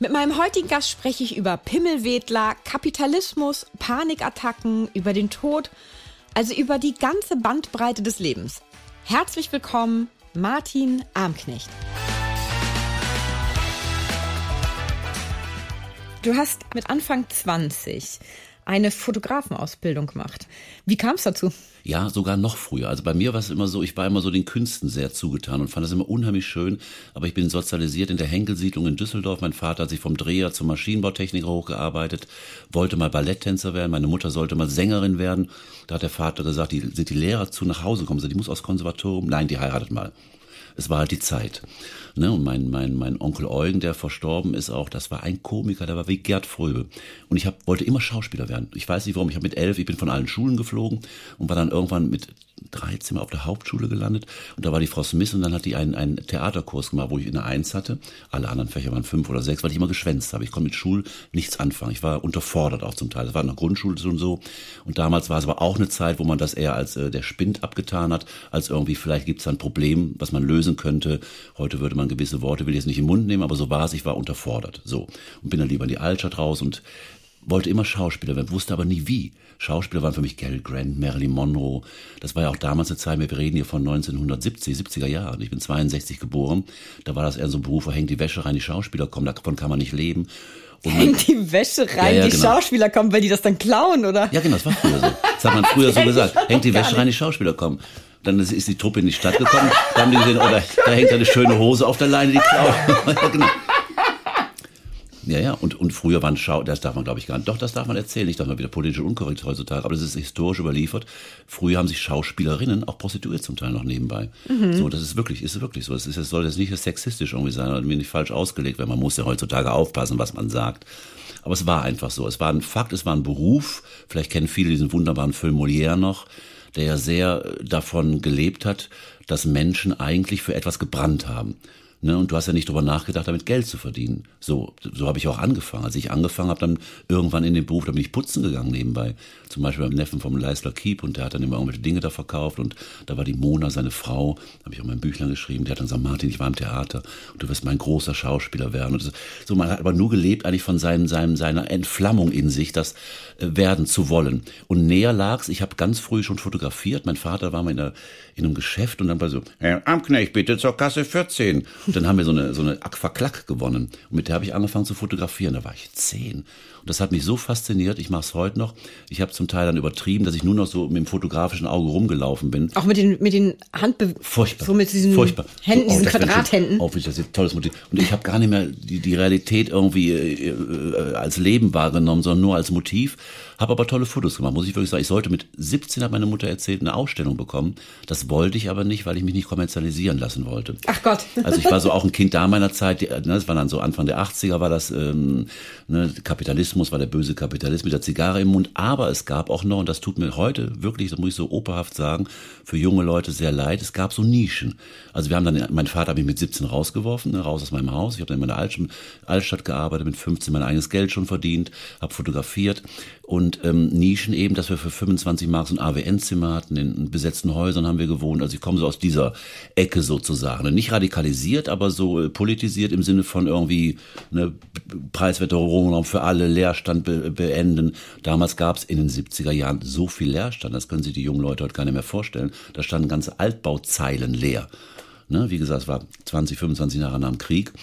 Mit meinem heutigen Gast spreche ich über Pimmelwedler, Kapitalismus, Panikattacken, über den Tod, also über die ganze Bandbreite des Lebens. Herzlich willkommen, Martin Armknecht. Du hast mit Anfang 20 eine Fotografenausbildung gemacht. Wie kam es dazu? Ja, sogar noch früher. Also bei mir war es immer so, ich war immer so den Künsten sehr zugetan und fand das immer unheimlich schön. Aber ich bin sozialisiert in der Henkelsiedlung in Düsseldorf. Mein Vater hat sich vom Dreher zum Maschinenbautechniker hochgearbeitet, wollte mal Balletttänzer werden. Meine Mutter sollte mal Sängerin werden. Da hat der Vater gesagt, die, sind die Lehrer zu nach Hause gekommen. Die muss aufs Konservatorium. Nein, die heiratet mal. Es war halt die Zeit. Ne? Und mein, mein, mein Onkel Eugen, der verstorben ist auch, das war ein Komiker, der war wie Gerd Fröbe. Und ich hab, wollte immer Schauspieler werden. Ich weiß nicht warum, ich habe mit elf, ich bin von allen Schulen geflogen und war dann irgendwann mit 13 Mal auf der Hauptschule gelandet und da war die Frau Smith und dann hat die einen, einen Theaterkurs gemacht, wo ich eine Eins hatte. Alle anderen Fächer waren fünf oder sechs, weil ich immer geschwänzt habe. Ich konnte mit Schul nichts anfangen. Ich war unterfordert auch zum Teil. Das war in der Grundschule und so. Und damals war es aber auch eine Zeit, wo man das eher als äh, der Spind abgetan hat, als irgendwie vielleicht gibt es ein Problem, was man lösen könnte. Heute würde man gewisse Worte, will ich jetzt nicht im Mund nehmen, aber so war es. Ich war unterfordert. So. Und bin dann lieber in die Altstadt raus und wollte immer Schauspieler werden, wusste aber nie wie. Schauspieler waren für mich Cary Grant, Marilyn Monroe. Das war ja auch damals eine Zeit, wir reden hier von 1970, 70er Jahren. Ich bin 62 geboren. Da war das eher so ein Beruf, wo hängt die Wäsche rein, die Schauspieler kommen, davon kann man nicht leben. Und hängt die Wäsche rein, ja, ja, die genau. Schauspieler kommen, weil die das dann klauen, oder? Ja, genau, das war früher so. Das hat man früher so gesagt. Hängt die Wäsche rein, die Schauspieler kommen. Dann ist die Truppe in die Stadt gekommen, da haben die gesehen, oh, da, da hängt eine schöne Hose auf der Leine, die klauen. ja, genau. Ja, ja, und, und früher waren Schau, das darf man glaube ich gar nicht, doch, das darf man erzählen, ich darf mal wieder politisch unkorrekt heutzutage, aber das ist historisch überliefert. Früher haben sich Schauspielerinnen auch prostituiert zum Teil noch nebenbei. Mhm. So, das ist wirklich, ist wirklich so. Es ist, es soll jetzt nicht sexistisch irgendwie sein oder mir nicht falsch ausgelegt werden. Man muss ja heutzutage aufpassen, was man sagt. Aber es war einfach so. Es war ein Fakt, es war ein Beruf. Vielleicht kennen viele diesen wunderbaren Film Molière noch, der ja sehr davon gelebt hat, dass Menschen eigentlich für etwas gebrannt haben. Ne? Und du hast ja nicht drüber nachgedacht, damit Geld zu verdienen. So, so habe ich auch angefangen. Als ich angefangen habe, dann irgendwann in den Beruf, da bin ich putzen gegangen nebenbei. Zum Beispiel beim Neffen vom Leisler Keep und der hat dann immer irgendwelche Dinge da verkauft und da war die Mona, seine Frau, habe ich auch mein Büchlein geschrieben, die hat dann gesagt, Martin, ich war im Theater und du wirst mein großer Schauspieler werden. Und so, man hat aber nur gelebt eigentlich von seinem, seinem, seiner Entflammung in sich, das äh, werden zu wollen. Und näher lag's, ich habe ganz früh schon fotografiert. Mein Vater war mal in, einer, in einem Geschäft und dann war so, Herr Amknecht, bitte zur Kasse 14. Und dann haben wir so eine, so eine Aquaklack gewonnen. Und mit der habe ich angefangen zu fotografieren. Da war ich zehn. Und das hat mich so fasziniert. Ich mache es heute noch. Ich habe zum Teil dann übertrieben, dass ich nur noch so mit dem fotografischen Auge rumgelaufen bin. Auch mit den, mit den Handbewegungen. Furchtbar. So mit diesen Furchtbar. Händen, so, oh, diesen Quadrathänden. Auf, das ist tolles Motiv. Und ich habe gar nicht mehr die, die Realität irgendwie äh, äh, als Leben wahrgenommen, sondern nur als Motiv. Habe aber tolle Fotos gemacht, muss ich wirklich sagen. Ich sollte mit 17, hat meine Mutter erzählt, eine Ausstellung bekommen. Das wollte ich aber nicht, weil ich mich nicht kommerzialisieren lassen wollte. Ach Gott. Also ich war so auch ein Kind da meiner Zeit. Ne, das war dann so Anfang der 80er, war das ähm, ne, Kapitalismus, war der böse Kapitalismus mit der Zigarre im Mund. Aber es gab auch noch, und das tut mir heute wirklich, das muss ich so operhaft sagen, für junge Leute sehr leid, es gab so Nischen. Also wir haben dann, mein Vater hat mich mit 17 rausgeworfen, ne, raus aus meinem Haus. Ich habe dann in meiner Altstadt gearbeitet, mit 15 mein eigenes Geld schon verdient, habe fotografiert und ähm, Nischen eben, dass wir für 25 Mark so ein AWN-Zimmer hatten, in besetzten Häusern haben wir gewohnt. Also ich komme so aus dieser Ecke sozusagen. Nicht radikalisiert, aber so äh, politisiert im Sinne von irgendwie ne, preiswerter Wohnraum für alle, Leerstand be beenden. Damals gab es in den 70er Jahren so viel Leerstand, das können sich die jungen Leute heute gar nicht mehr vorstellen. Da standen ganze Altbauzeilen leer. Ne, wie gesagt, es war 20, 25 Jahre nach dem Krieg.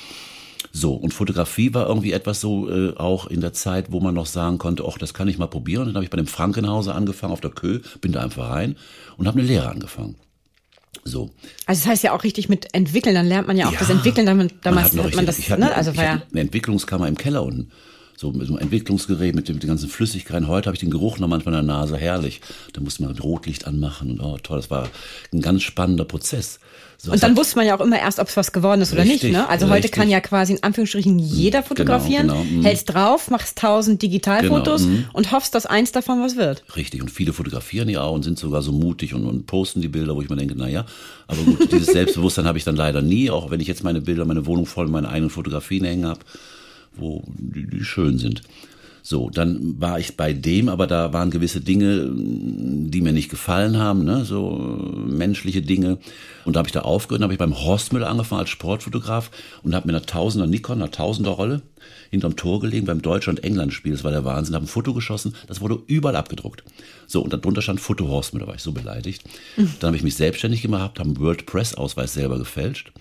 So, und Fotografie war irgendwie etwas so äh, auch in der Zeit, wo man noch sagen konnte, ach, das kann ich mal probieren. Und dann habe ich bei dem Frankenhauser angefangen auf der Kö, bin da einfach rein und habe eine Lehre angefangen. So. Also das heißt ja auch richtig mit entwickeln, dann lernt man ja auch ja, das Entwickeln, damit, damals man hat, man das, ich ne? also war ja eine Entwicklungskammer im Keller unten. So mit so einem Entwicklungsgerät, mit, dem, mit den ganzen Flüssigkeiten. Heute habe ich den Geruch noch manchmal in der Nase, herrlich. Da musste man Rotlicht anmachen und oh toll, das war ein ganz spannender Prozess. So, und dann wusste man ja auch immer erst, ob es was geworden ist oder Richtig, nicht. Ne? Also heute richtig. kann ja quasi in Anführungsstrichen jeder fotografieren, genau, mhm. hältst drauf, machst tausend Digitalfotos Genau, mhm. und hoffst, dass eins davon was wird. Richtig, und viele fotografieren ja auch und sind sogar so mutig und, und posten die Bilder, wo ich mir denke, na ja, aber gut, dieses Selbstbewusstsein habe ich dann leider nie, auch wenn ich jetzt meine Bilder, meine Wohnung voll mit meinen eigenen Fotografien hängen habe, wo die, die schön sind. So, dann war ich bei dem, aber da waren gewisse Dinge, die mir nicht gefallen haben, ne? so äh, menschliche Dinge. Und da habe ich da aufgehört, habe ich beim Horstmüller angefangen als Sportfotograf und habe mit einer Tausender Nikon, einer Tausender Rolle hinterm Tor gelegen beim Deutschland-England-Spiel. Das war der Wahnsinn. Habe ein Foto geschossen, das wurde überall abgedruckt. So, und darunter stand Foto Horstmüller, war ich so beleidigt. Dann habe ich mich selbstständig gemacht, habe einen World Press-Ausweis selber gefälscht.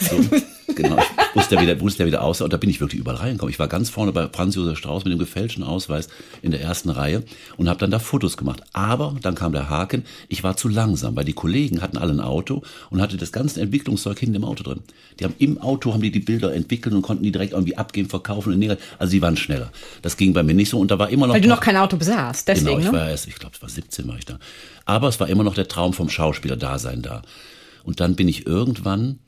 So, genau, ich wusste ja wieder, wusste ja wieder aus und da bin ich wirklich überall reingekommen. Ich war ganz vorne bei Franz Josef Strauß mit dem gefälschten Ausweis in der ersten Reihe und habe dann da Fotos gemacht. Aber dann kam der Haken, ich war zu langsam, weil die Kollegen hatten alle ein Auto und hatte das ganze Entwicklungszeug hinten im Auto drin. Die haben im Auto haben die die Bilder entwickelt und konnten die direkt irgendwie abgeben, verkaufen und negativ. Also sie waren schneller. Das ging bei mir nicht so und da war immer noch Weil du noch kein Auto besaßt, deswegen, Genau, ich ne? war erst, ich glaube, es war 17 war ich da. Aber es war immer noch der Traum vom Schauspieler-Dasein da. Und dann bin ich irgendwann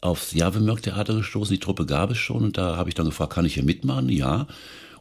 aufs Javemörk-Theater gestoßen, die Truppe gab es schon und da habe ich dann gefragt, kann ich hier mitmachen? Ja.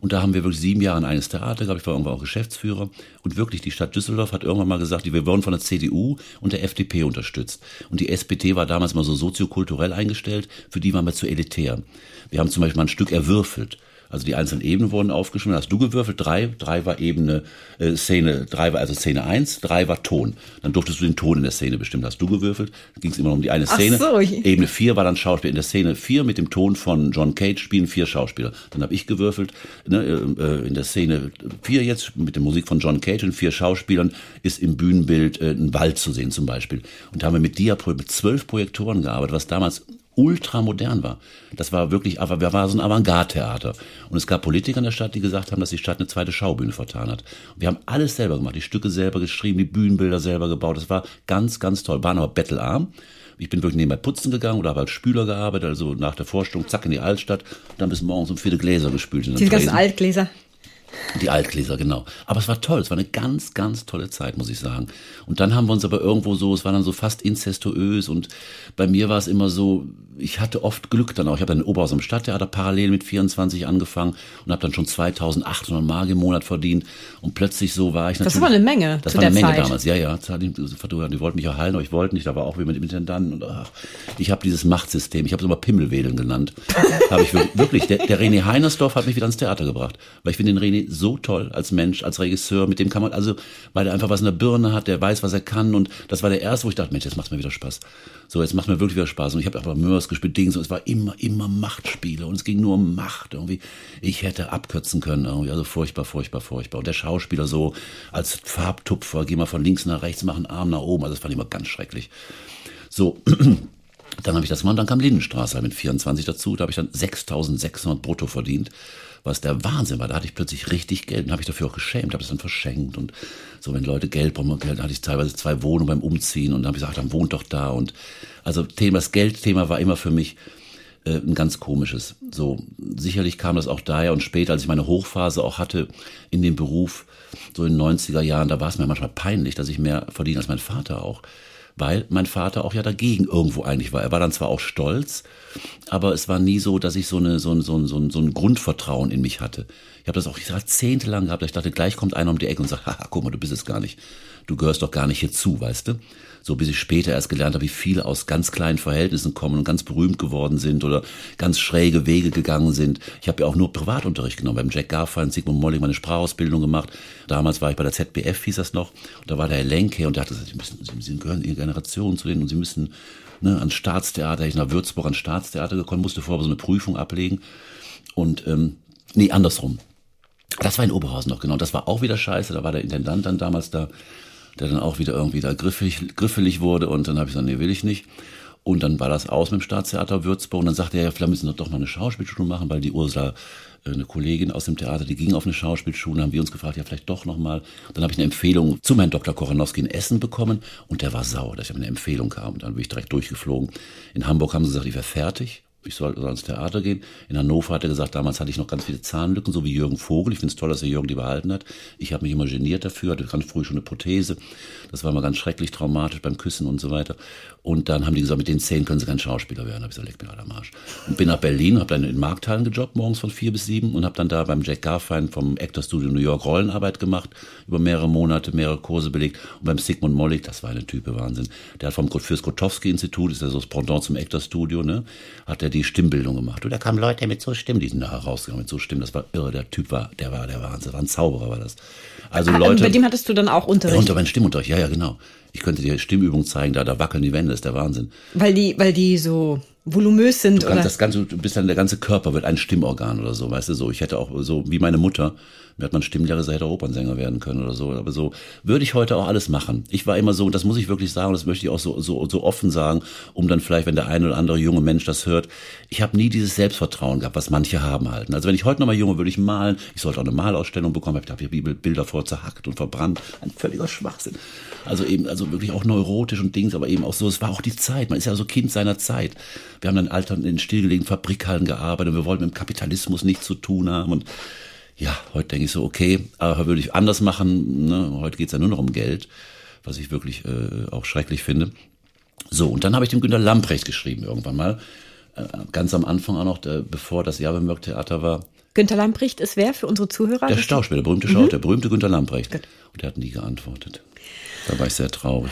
Und da haben wir wirklich sieben Jahre in eines Theater gehabt. Ich war irgendwann auch Geschäftsführer. Und wirklich, die Stadt Düsseldorf hat irgendwann mal gesagt, wir wurden von der CDU und der FDP unterstützt. Und die SPD war damals mal so soziokulturell eingestellt. Für die waren wir zu elitär. Wir haben zum Beispiel mal ein Stück erwürfelt. Also die einzelnen Ebenen wurden aufgeschrieben. Hast du gewürfelt? Drei. Drei war Ebene, äh, Szene, drei war also Szene eins, drei war Ton. Dann durftest du den Ton in der Szene bestimmen. Hast du gewürfelt? Ging es immer noch um die eine Ach Szene. so. Ebene vier war dann Schauspiel. In der Szene vier mit dem Ton von John Cage spielen vier Schauspieler. Dann habe ich gewürfelt. Ne, äh, in der Szene vier jetzt mit der Musik von John Cage und vier Schauspielern ist im Bühnenbild äh, ein Wald zu sehen zum Beispiel. Und da haben wir mit Diapro mit zwölf Projektoren gearbeitet, was damals ultramodern war. Das war wirklich, aber wir waren so ein Avantgarde-Theater. Und es gab Politiker in der Stadt, die gesagt haben, dass die Stadt eine zweite Schaubühne vertan hat. Und wir haben alles selber gemacht, die Stücke selber geschrieben, die Bühnenbilder selber gebaut. Das war ganz, ganz toll. Waren aber bettelarm. Ich bin wirklich nebenbei putzen gegangen oder habe als Spüler gearbeitet, also nach der Vorstellung zack in die Altstadt und dann bis morgens um viele Gläser gespült. Diese ganzen. Altgläser. Die Altgläser, genau. Aber es war toll, es war eine ganz, ganz tolle Zeit, muss ich sagen. Und dann haben wir uns aber irgendwo so, es war dann so fast incestuös und bei mir war es immer so, ich hatte oft Glück dann auch. Ich habe dann in Oberhaus am Stadttheater parallel mit 24 angefangen und habe dann schon 2800 Mark im Monat verdient und plötzlich so war ich natürlich. Das war eine Menge Das war eine Menge Zeit. damals, ja, ja. Die, wollten mich erhalten, aber ich wollte nicht, da war auch wie mit dem Intendanten und ach, ich habe dieses Machtsystem, ich habe es immer Pimmelwedeln genannt. habe ich wirklich, wirklich der, der René Heinersdorf hat mich wieder ans Theater gebracht, weil ich finde den René so toll als Mensch, als Regisseur, mit dem kann man also, weil er einfach was in der Birne hat, der weiß, was er kann und das war der erste, wo ich dachte, Mensch, jetzt macht mir wieder Spaß. So, jetzt macht mir wirklich wieder Spaß und ich habe aber Mörs gespielt, Dings und es war immer, immer Machtspiele und es ging nur um Macht irgendwie. Ich hätte abkürzen können irgendwie, also furchtbar, furchtbar, furchtbar. Und der Schauspieler so als Farbtupfer, geh mal von links nach rechts, mach einen Arm nach oben, also das fand ich immer ganz schrecklich. So, dann habe ich das gemacht, dann kam Lindenstraße mit 24 dazu, da habe ich dann 6.600 brutto verdient, was der Wahnsinn war. Da hatte ich plötzlich richtig Geld und habe ich dafür auch geschämt, habe es dann verschenkt und so, wenn Leute Geld brauchen, Geld, hatte ich teilweise zwei Wohnungen beim Umziehen und dann habe ich gesagt, dann wohnt doch da und also Thema, das Geldthema war immer für mich äh, ein ganz komisches. So, sicherlich kam das auch daher und später, als ich meine Hochphase auch hatte in dem Beruf, so in den 90er Jahren, da war es mir manchmal peinlich, dass ich mehr verdiene als mein Vater auch. Weil mein Vater auch ja dagegen irgendwo eigentlich war. Er war dann zwar auch stolz, aber es war nie so, dass ich so, eine, so, ein, so, so, so ein Grundvertrauen in mich hatte. Ich habe das auch jahrzehntelang gehabt. Ich dachte, gleich kommt einer um die Ecke und sagt, haha, guck mal, du bist es gar nicht. Du gehörst doch gar nicht hierzu, weißt du? So bis ich später erst gelernt habe, wie viele aus ganz kleinen Verhältnissen kommen und ganz berühmt geworden sind oder ganz schräge Wege gegangen sind. Ich habe ja auch nur Privatunterricht genommen. Beim Jack Garfein, Sigmund Molling meine Sprachausbildung gemacht. Damals war ich bei der ZBF, hieß das noch. Und da war der Herr Lenke und der hat gesagt, Sie, müssen, Sie gehören Ihre Generation zu denen und Sie müssen ne, ans Staatstheater. Ich nach Würzburg ans Staatstheater gekommen, musste vorher so eine Prüfung ablegen. Und ähm, nee, andersrum. Das war in Oberhausen noch, genau. Das war auch wieder scheiße. Da war der Intendant dann damals da, der dann auch wieder irgendwie da griffig, griffelig wurde. Und dann habe ich gesagt, nee, will ich nicht. Und dann war das aus mit dem Staatstheater Würzburg. Und dann sagte er, ja, vielleicht müssen wir doch mal eine Schauspielschule machen, weil die Ursula, äh, eine Kollegin aus dem Theater, die ging auf eine Schauspielschule. Haben wir uns gefragt, ja, vielleicht doch noch mal. Dann habe ich eine Empfehlung zum Herrn Dr. Kochanowski in Essen bekommen. Und der war sauer, dass ich eine Empfehlung kam. Dann bin ich direkt durchgeflogen. In Hamburg haben sie gesagt, ich wäre fertig. Ich soll ans Theater gehen. In Hannover hat er gesagt, damals hatte ich noch ganz viele Zahnlücken, so wie Jürgen Vogel. Ich finde es toll, dass er Jürgen die behalten hat. Ich habe mich immer geniert dafür, hatte ganz früh schon eine Prothese. Das war mal ganz schrecklich traumatisch beim Küssen und so weiter. Und dann haben die gesagt, mit den Zähnen können sie kein Schauspieler werden. Da habe ich gesagt, leck mir alle am Arsch. Und bin nach Berlin, habe dann in Markthallen gejobbt, morgens von vier bis sieben und habe dann da beim Jack Garfein vom Actor Studio New York Rollenarbeit gemacht, über mehrere Monate, mehrere Kurse belegt. Und beim Sigmund Mollig, das war eine Type Wahnsinn. Der hat vom fürs Grotowski-Institut, ist ja so das Pendant zum Actor Studio, ne, hat er die Stimmbildung gemacht. Und da kamen Leute mit so Stimmen, die sind da herausgegangen mit so Stimmen. Das war irre. Der Typ war, der war der Wahnsinn. War ein Zauberer, war das. Also Ah, Leute. Bei dem hattest du dann auch Unterricht. Ja, unter meinem Stimmunterricht, ja, ja, genau. Ich könnte dir Stimmübungen zeigen, da, da wackeln die Wände, das ist der Wahnsinn. Weil die, weil die so volumös sind, Du oder? das ganze, du bist dann, der ganze Körper wird ein Stimmorgan oder so, weißt du, so. Ich hätte auch so, wie meine Mutter, mir hat man Stimmlehrer, sie hätte Opernsänger werden können oder so, aber so würde ich heute auch alles machen. Ich war immer so, und das muss ich wirklich sagen, das möchte ich auch so, so, so offen sagen, um dann vielleicht, wenn der eine oder andere junge Mensch das hört, ich habe nie dieses Selbstvertrauen gehabt, was manche haben halten. Also wenn ich heute noch mal junge, würde ich malen, ich sollte auch eine Malausstellung bekommen, ich habe hier Bilder vor zerhackt und verbrannt, ein völliger Schwachsinn. Also eben, also wirklich auch neurotisch und Dings, aber eben auch so, es war auch die Zeit, man ist ja so Kind seiner Zeit. Wir haben dann Alter in stillgelegten Fabrikhallen gearbeitet, wir wollten mit dem Kapitalismus nichts zu tun haben und ja, heute denke ich so, okay, aber würde ich anders machen. Ne? Heute geht's ja nur noch um Geld, was ich wirklich äh, auch schrecklich finde. So, und dann habe ich dem Günter Lamprecht geschrieben irgendwann mal. Äh, ganz am Anfang auch noch, der, bevor das Jahrbemerk Theater war. Günter Lamprecht ist wer für unsere Zuhörer? Der Schauspieler, der berühmte Schauspieler, der berühmte Günter Lamprecht. Gut. Und der hat nie geantwortet. Da war ich sehr traurig.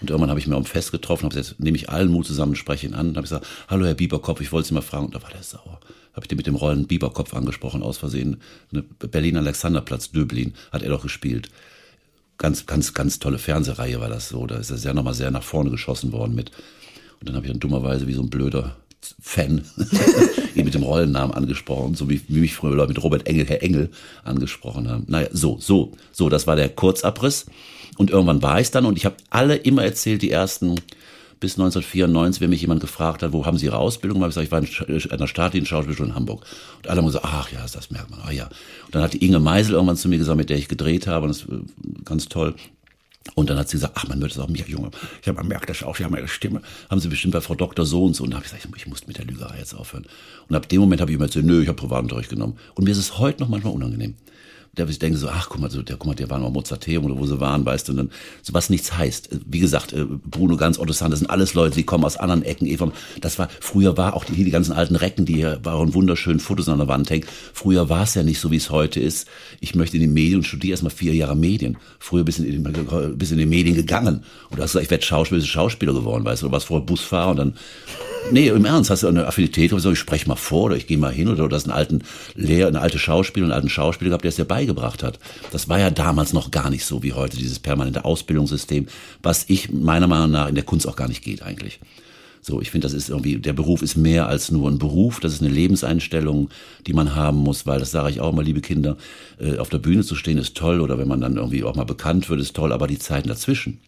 Und irgendwann habe ich mir am Fest getroffen, habe jetzt nehme ich allen Mut zusammen, spreche ihn an und habe gesagt, hallo Herr Bieberkopf, ich wollte Sie mal fragen. Und da war der sauer. Habe ich den mit dem Rollen Bieberkopf angesprochen, aus Versehen. Ne, Berlin Alexanderplatz, Döblin, hat er doch gespielt. Ganz, ganz, ganz tolle Fernsehreihe war das so. Da ist er sehr nochmal sehr nach vorne geschossen worden mit. Und dann habe ich dann dummerweise wie so ein blöder Fan ihn mit dem Rollennamen angesprochen, so wie, wie mich früher Leute mit Robert Engel, Herr Engel angesprochen haben. Naja, so, so, so, das war der Kurzabriss. Und irgendwann war ich dann und ich habe alle immer erzählt, die ersten bis 1994, wenn mich jemand gefragt hat, wo haben Sie Ihre Ausbildung? Habe ich gesagt, ich war in Sch- einer staatlichen Schauspielschule in Hamburg. Und alle haben gesagt, ach ja, das merkt man, ah ja. Und dann hat die Inge Meisel irgendwann zu mir gesagt, mit der ich gedreht habe, und das äh, ganz toll. Und dann hat sie gesagt, ach, man wird es auch mir, Junge. Ich habe merkt das auch, haben ja ihre Stimme. Haben Sie bestimmt bei Frau Doktor so und so. Und habe ich gesagt, ich, ich muss mit der Lügerei jetzt aufhören. Und ab dem Moment habe ich immer erzählt, nö, ich habe Privatunterricht genommen. Und mir ist es heute noch manchmal unangenehm. Da ich denke so, ach guck mal, so, der, guck mal, der waren mal Mozarteum oder wo sie waren, weißt du, und dann, so was nichts heißt. Wie gesagt, äh, Bruno Ganz, Otto Sand, das sind alles Leute, die kommen aus anderen Ecken. Eva, das war, früher war auch die, hier die ganzen alten Recken, die hier waren wunderschönen Fotos an der Wand hängen. Früher war es ja nicht so, wie es heute ist. Ich möchte in die Medien und studiere erstmal vier Jahre Medien. Früher bist du in, in die Medien gegangen. Und du hast gesagt, ich werde Schauspieler, Schauspieler geworden, weißt du, du warst vorher Busfahrer und dann Nee, im Ernst, hast du eine Affinität oder so, ich spreche mal vor oder ich gehe mal hin oder du hast einen alten Lehr, eine alte Schauspieler, einen alten Schauspieler gehabt, der es dir beigebracht hat. Das war ja damals noch gar nicht so wie heute, dieses permanente Ausbildungssystem, was ich meiner Meinung nach in der Kunst auch gar nicht geht eigentlich. So, ich finde, das ist irgendwie, der Beruf ist mehr als nur ein Beruf, das ist eine Lebenseinstellung, die man haben muss, weil das sage ich auch mal, liebe Kinder, äh, auf der Bühne zu stehen ist toll oder wenn man dann irgendwie auch mal bekannt wird, ist toll, aber die Zeiten dazwischen,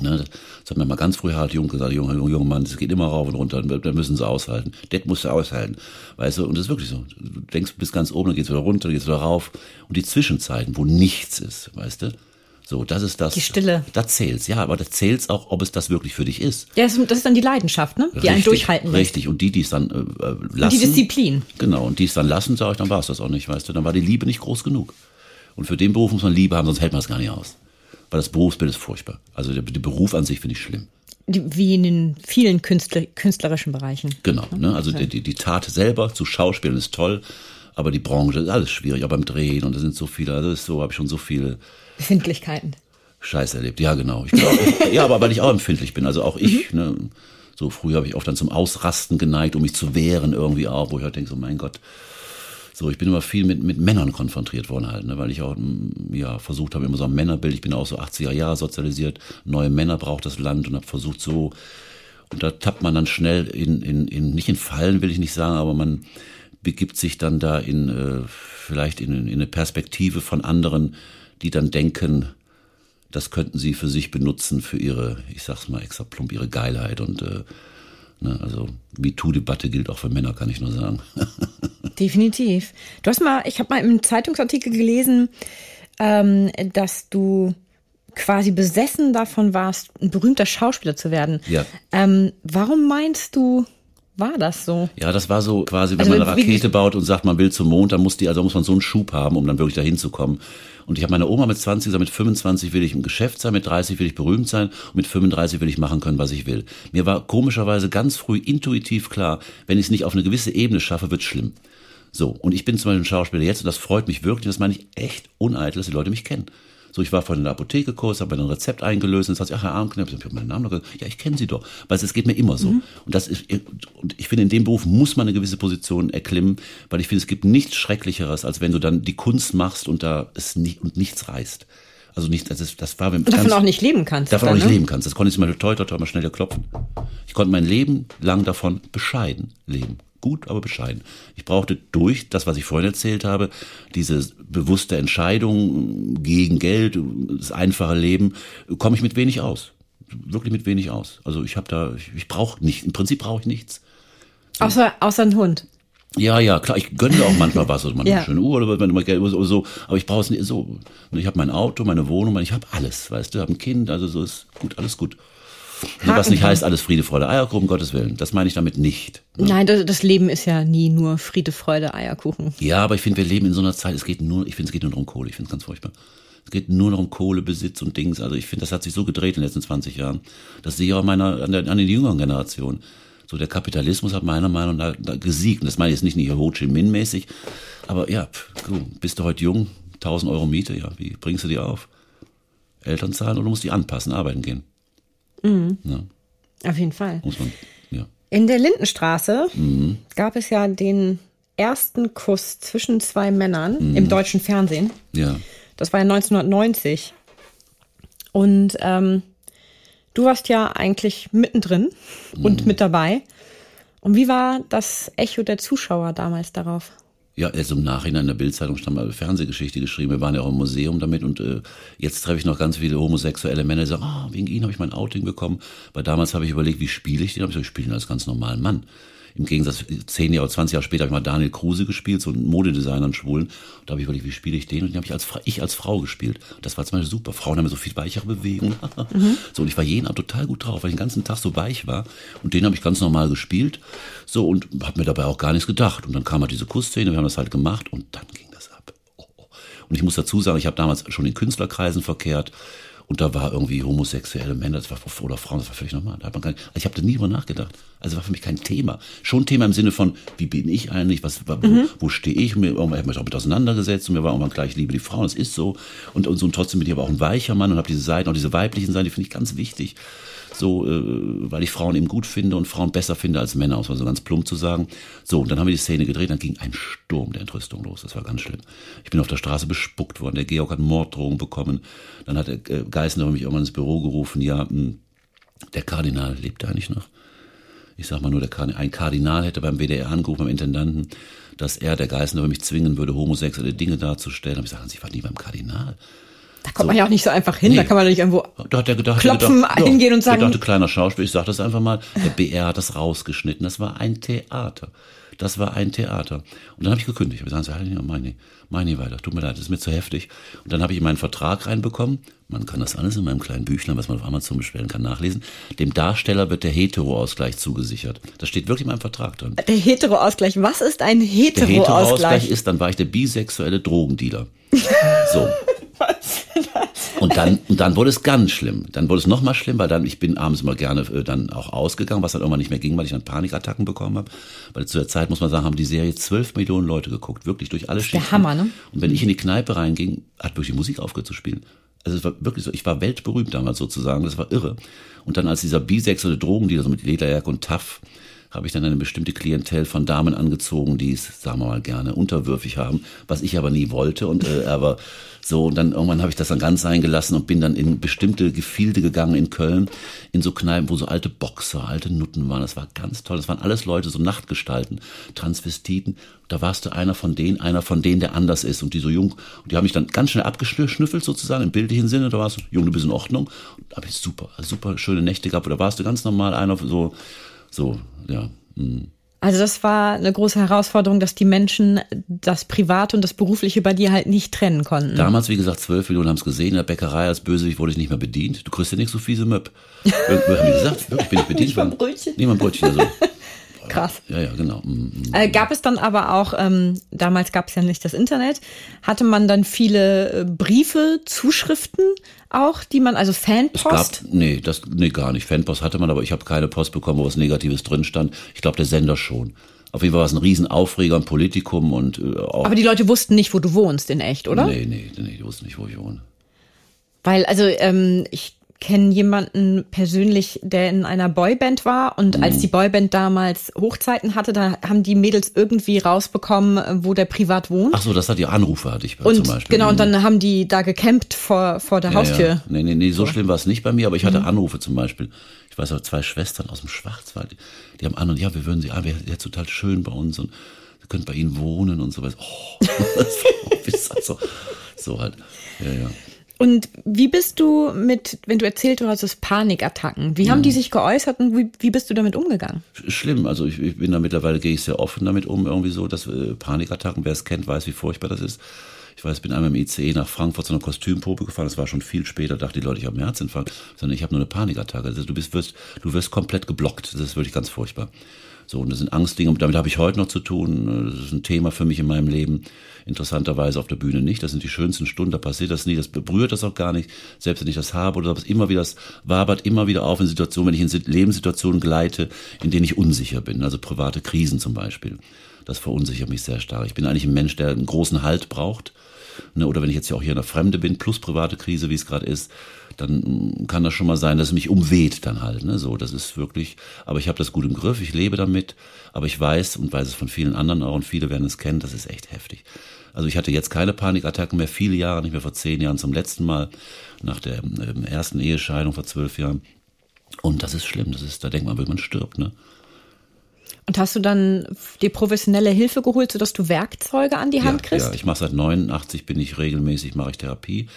Ne, das hat mir mal ganz früh Harald Jung gesagt, junger junge Mann, das geht immer rauf und runter, da müssen sie aushalten. Das musst du aushalten. Weißt du, und das ist wirklich so. Du denkst bis ganz oben, dann geht's wieder runter, dann geht's wieder rauf. Und die Zwischenzeiten, wo nichts ist, weißt du? So, das ist das. Die Stille. Da zählt's, ja, aber da zählt's auch, ob es das wirklich für dich ist. Ja, das ist- dann die Leidenschaft, ne? Die einen Richtig, durchhalten lässt. Richtig, und die, die es dann äh, äh, lassen. Und die Disziplin. Genau, und die es dann lassen, sage ich, dann war es das auch nicht, weißt du. Dann war die Liebe nicht groß genug. Und für den Beruf muss man Liebe haben, sonst hält man es gar nicht aus. Weil das Berufsbild ist furchtbar. Also der, der Beruf an sich finde ich schlimm. Wie in den vielen Künstler, künstlerischen Bereichen. Genau, ne? also die, die, die Tat selber zu Schauspielen ist toll, aber die Branche ist alles schwierig, auch beim Drehen und da sind so viele, also das ist so, habe ich schon so viele Befindlichkeiten. Scheiß erlebt. Ja, genau. Ich glaub, ja, aber weil ich auch empfindlich bin, also auch ich, ne? so früher habe ich oft dann zum Ausrasten geneigt, um mich zu wehren irgendwie auch, wo ich halt denke, so mein Gott, so, ich bin immer viel mit, mit Männern konfrontiert worden halt, ne, weil ich auch, mm, ja, versucht habe, immer so ein Männerbild, ich bin auch so 80er Jahre sozialisiert, neue Männer braucht das Land und habe versucht so, und da tappt man dann schnell in, in, in, nicht in Fallen will ich nicht sagen, aber man begibt sich dann da in, äh, vielleicht in, in eine Perspektive von anderen, die dann denken, das könnten sie für sich benutzen, für ihre, ich sag's mal extra plump, ihre Geilheit und, äh, also MeToo-Debatte gilt auch für Männer, kann ich nur sagen. Definitiv. Du hast mal, ich habe mal im Zeitungsartikel gelesen, ähm, dass du quasi besessen davon warst, ein berühmter Schauspieler zu werden. Ja. Ähm, warum meinst du, war das so? Ja, das war so quasi, wenn Also man eine Rakete baut und sagt, man will zum Mond, dann muss die, also muss man so einen Schub haben, um dann wirklich dahin zu kommen. Und ich habe meine Oma mit 20 gesagt, mit 25 will ich im Geschäft sein, mit 30 will ich berühmt sein und mit 35 will ich machen können, was ich will. Mir war komischerweise ganz früh intuitiv klar, wenn ich es nicht auf eine gewisse Ebene schaffe, wird's schlimm. So, und ich bin zum Beispiel ein Schauspieler jetzt und das freut mich wirklich, das meine ich echt uneitel, dass die Leute mich kennen. So, ich war vorhin in der Apotheke kurz, habe mir ein Rezept eingelöst und sagt, ach, Herr Armknepp, ich habe meinen Namen noch gesagt. Ja, ich kenne Sie doch. Weil es geht mir immer so. Und das ist, und ich finde, in dem Beruf muss man eine gewisse Position erklimmen, weil ich finde, es gibt nichts Schrecklicheres, als wenn du dann die Kunst machst und da es nicht, und nichts reißt. Also nicht, das, ist, das war wenn Und davon auch nicht leben kannst. davon auch dann, nicht ne? leben kannst. Das konnte ich mal toi, toi, toi, mal schnell klopfen. Ich konnte mein Leben lang davon bescheiden leben. Gut, aber bescheiden. Ich brauchte durch das, was ich vorhin erzählt habe, diese bewusste Entscheidung gegen Geld, das einfache Leben, komme ich mit wenig aus. Wirklich mit wenig aus. Also ich habe da, ich, ich brauche nicht, im Prinzip brauche ich nichts. Außer, außer ein Hund. Ja, ja, klar, ich gönne auch manchmal was, oder mal Ja. eine schöne Uhr oder mal Geld oder so, aber ich brauche es nicht so. Ich habe mein Auto, meine Wohnung, ich habe alles, weißt du, habe ein Kind, also so ist gut, alles gut. Also, was nicht Haken. heißt, alles Friede, Freude, Eierkuchen, um Gottes Willen. Das meine ich damit nicht. Nein, das, das Leben ist ja nie nur Friede, Freude, Eierkuchen. Ja, aber ich finde, wir leben in so einer Zeit, es geht nur, ich finde, es geht nur noch um Kohle. Ich finde es ganz furchtbar. Es geht nur noch um Kohle, Besitz und Dings. Also ich finde, das hat sich so gedreht in den letzten 20 Jahren. Das sehe ich auch meiner, an, der, an den jüngeren Generationen. So, der Kapitalismus hat meiner Meinung nach gesiegt. Und das meine ich jetzt nicht nicht Ho Chi Minh mäßig. Aber ja, pff, du, bist du heute jung? 1000 Euro Miete, ja, wie bringst du die auf? Eltern zahlen oder musst die anpassen, arbeiten gehen? Auf jeden Fall. Man, ja. In der Lindenstraße Mhm. gab es ja den ersten Kuss zwischen zwei Männern Mhm. im deutschen Fernsehen. Ja. Das war ja 1990. Und ähm, du warst ja eigentlich mittendrin Mhm. und mit dabei. Und wie war das Echo der Zuschauer damals darauf? Ja, also im Nachhinein in der Bildzeitung stand mal Fernsehgeschichte geschrieben. Wir waren ja auch im Museum damit und äh, jetzt treffe ich noch ganz viele homosexuelle Männer, die sagen, ah, wegen ihnen habe ich mein Outing bekommen. Weil damals habe ich überlegt, wie spiele ich den? Hab ich gesagt, ich spiele ihn als ganz normalen Mann. Im Gegensatz, zehn Jahre, 20 Jahre später habe ich mal Daniel Kruse gespielt, so ein Modedesigner, einen Schwulen. Und da habe ich überlegt, wie spiele ich den? Und den habe ich als, ich als Frau gespielt. Das war zum Beispiel super. Frauen haben so viel weichere Bewegungen. So, und ich war jeden Abend total gut drauf, weil ich den ganzen Tag so weich war. Und den habe ich ganz normal gespielt. So, und habe mir dabei auch gar nichts gedacht. Und dann kam halt diese Kussszene, wir haben das halt gemacht und dann ging das ab. Oh, oh. Und ich muss dazu sagen, ich habe damals schon in Künstlerkreisen verkehrt. Und da war irgendwie homosexuelle Männer, das war, oder Frauen, das war völlig normal. Da hat man gar nicht, also ich habe da nie drüber nachgedacht. Also war für mich kein Thema. Schon Thema im Sinne von, wie bin ich eigentlich, was, wo, wo stehe ich? Mir, irgendwann habe ich mich auch mit auseinandergesetzt und mir war irgendwann klar, ich liebe die Frauen, das ist so. Und, und so und trotzdem bin ich aber auch ein weicher Mann und habe diese Seiten, auch diese weiblichen Seiten, die finde ich ganz wichtig. So, äh, weil ich Frauen eben gut finde und Frauen besser finde als Männer, um es mal so ganz plump zu sagen. So, und dann haben wir die Szene gedreht, dann ging ein Sturm der Entrüstung los. Das war ganz schlimm. Ich bin auf der Straße bespuckt worden. Der Georg hat Morddrohungen bekommen. Dann hat der äh, Geißner mich irgendwann ins Büro gerufen. Ja, mh, der Kardinal lebt da nicht noch. Ich sag mal nur, der Kardinal, ein Kardinal hätte beim WDR angerufen, beim Intendanten, dass er, der Geißner, mich zwingen würde, homosexuelle Dinge darzustellen. Hab ich gesagt, ich war nie beim Kardinal. Da kommt man ja auch nicht so einfach hin, da Nee. kann man doch nicht irgendwo. Da hat er gedacht, Klopfen, gedacht, ja, hingehen und sagen- Der dachte, kleiner Schauspieler, ich sag das einfach mal, der BR hat das rausgeschnitten. Das war ein Theater. Das war ein Theater. Und dann habe ich gekündigt. Ich habe gesagt, mach nicht weiter. Tut mir leid, das ist mir zu heftig. Und dann habe ich meinen Vertrag reinbekommen. Man kann das alles in meinem kleinen Büchlein, was man auf Amazon bestellen kann, nachlesen. Dem Darsteller wird der Hetero-Ausgleich zugesichert. Das steht wirklich in meinem Vertrag drin. Der Hetero-Ausgleich. Was ist ein Der Hetero-Ausgleich Hetero-Ausgleich? ist, dann war ich der bisexuelle Drogendealer. So. Und dann, und dann wurde es ganz schlimm. Dann wurde es noch mal schlimm, weil dann, ich bin abends immer gerne äh, dann auch ausgegangen, was dann irgendwann nicht mehr ging, weil ich dann Panikattacken bekommen habe. Weil zu der Zeit, muss man sagen, haben die Serie zwölf Millionen Leute geguckt. Wirklich durch alle der Schichten. Hammer, ne? Und wenn ich in die Kneipe reinging, hat wirklich die Musik aufgehört zu spielen. Also es war wirklich so, ich war weltberühmt damals sozusagen, das war irre. Und dann als dieser bisexuelle Drogendealer, so mit Lederjacke und Taff, habe ich dann eine bestimmte Klientel von Damen angezogen, die es, sagen wir mal, gerne unterwürfig haben, was ich aber nie wollte. Und äh, aber so, und dann irgendwann habe ich das dann ganz eingelassen und bin dann in bestimmte Gefilde gegangen in Köln, in so Kneipen, wo so alte Boxer, alte Nutten waren. Das war ganz toll. Das waren alles Leute, so Nachtgestalten, Transvestiten. Da warst du einer von denen, einer von denen, der anders ist und die so jung. Und die haben mich dann ganz schnell abgeschnüffelt sozusagen im bildlichen Sinne. Da warst du, Junge, du bist in Ordnung. Und habe ich super, super schöne Nächte gehabt. Da warst du ganz normal einer so, so, ja. mm. Also das war eine große Herausforderung, dass die Menschen das Private und das Berufliche bei dir halt nicht trennen konnten. Damals, wie gesagt, zwölf Millionen haben es gesehen. In der Bäckerei als Bösewicht wurde ich nicht mehr bedient. Du kriegst ja nichts so fiese Möb. Wir haben die gesagt, wirklich bin ich bedient Nicht mal ein worden. Brötchen? Nicht mal ein Brötchen. Also. Krass. Ja, ja, genau. Mm, mm. Äh, gab es dann aber auch, ähm, damals gab es ja nicht das Internet, hatte man dann viele äh, Briefe, Zuschriften auch, die man, also Es Fanpost? gab, nee, das, nee, gar nicht. Fanpost hatte man, aber ich habe keine Post bekommen, wo was Negatives drin stand. Ich glaube, der Sender schon. Auf jeden Fall war es ein Riesenaufreger, ein Politikum und äh, auch. aber die Leute wussten nicht, wo du wohnst in echt, oder? Nee, nee, nee, die wussten nicht, wo ich wohne. Weil, also, ähm, ich kenne jemanden persönlich, der in einer Boyband war und Mhm. als die Boyband damals Hochzeiten hatte, da haben die Mädels irgendwie rausbekommen, wo der privat wohnt. Ach so, das hat die Anrufe hatte ich und zum Beispiel. genau, und dann haben die da gecampt vor, vor der Ja, Haustür. Ja. Nee, nee, nee, so schlimm war es nicht bei mir, aber ich hatte Mhm. Anrufe zum Beispiel. Ich weiß auch, zwei Schwestern aus dem Schwarzwald, die, die haben an und ja, wir würden sie, ah, wäre jetzt total schön bei uns und ihr könnt bei ihnen wohnen und so was. Oh, das war so, so halt. Ja, ja. Und wie bist du mit, wenn du erzählt du hattest Panikattacken, wie haben die sich geäußert und wie, wie bist du damit umgegangen? Sch- Schlimm, also ich, ich bin da mittlerweile, gehe ich sehr offen damit um, irgendwie so, dass äh, Panikattacken, wer es kennt, weiß, wie furchtbar das ist. Ich weiß, bin einmal im ICE nach Frankfurt zu einer Kostümprobe gefahren, das war schon viel später, dachte die Leute, ich habe einen Herzinfarkt, sondern ich habe nur eine Panikattacke. Also du bist, wirst, du wirst komplett geblockt, das ist wirklich ganz furchtbar. So, und das sind Angstdinge, und damit habe ich heute noch zu tun. Das ist ein Thema für mich in meinem Leben. Interessanterweise auf der Bühne nicht. Das sind die schönsten Stunden, da passiert das nie, das berührt das auch gar nicht. Selbst wenn ich das habe oder was immer wieder, das wabert immer wieder auf in Situationen, wenn ich in Sit- Lebenssituationen gleite, in denen ich unsicher bin. Also private Krisen zum Beispiel. Das verunsichert mich sehr stark. Ich bin eigentlich ein Mensch, der einen großen Halt braucht. Ne, oder wenn ich jetzt ja auch hier in der Fremde bin, plus private Krise, wie es gerade ist, dann mm, kann das schon mal sein, dass es mich umweht dann halt. Ne? So, das ist wirklich, aber ich habe das gut im Griff, ich lebe damit, aber ich weiß und weiß es von vielen anderen auch und viele werden es kennen, das ist echt heftig. Also ich hatte jetzt keine Panikattacken mehr, viele Jahre, nicht mehr vor zehn Jahren zum letzten Mal, nach der ähm, ersten Ehescheidung vor zwölf Jahren. Und das ist schlimm, das ist, da denkt man, wenn man stirbt, ne? Und hast du dann die professionelle Hilfe geholt, sodass du Werkzeuge an die Hand ja, kriegst? Ja, ich mache seit 89 bin ich regelmäßig mache ich Therapie,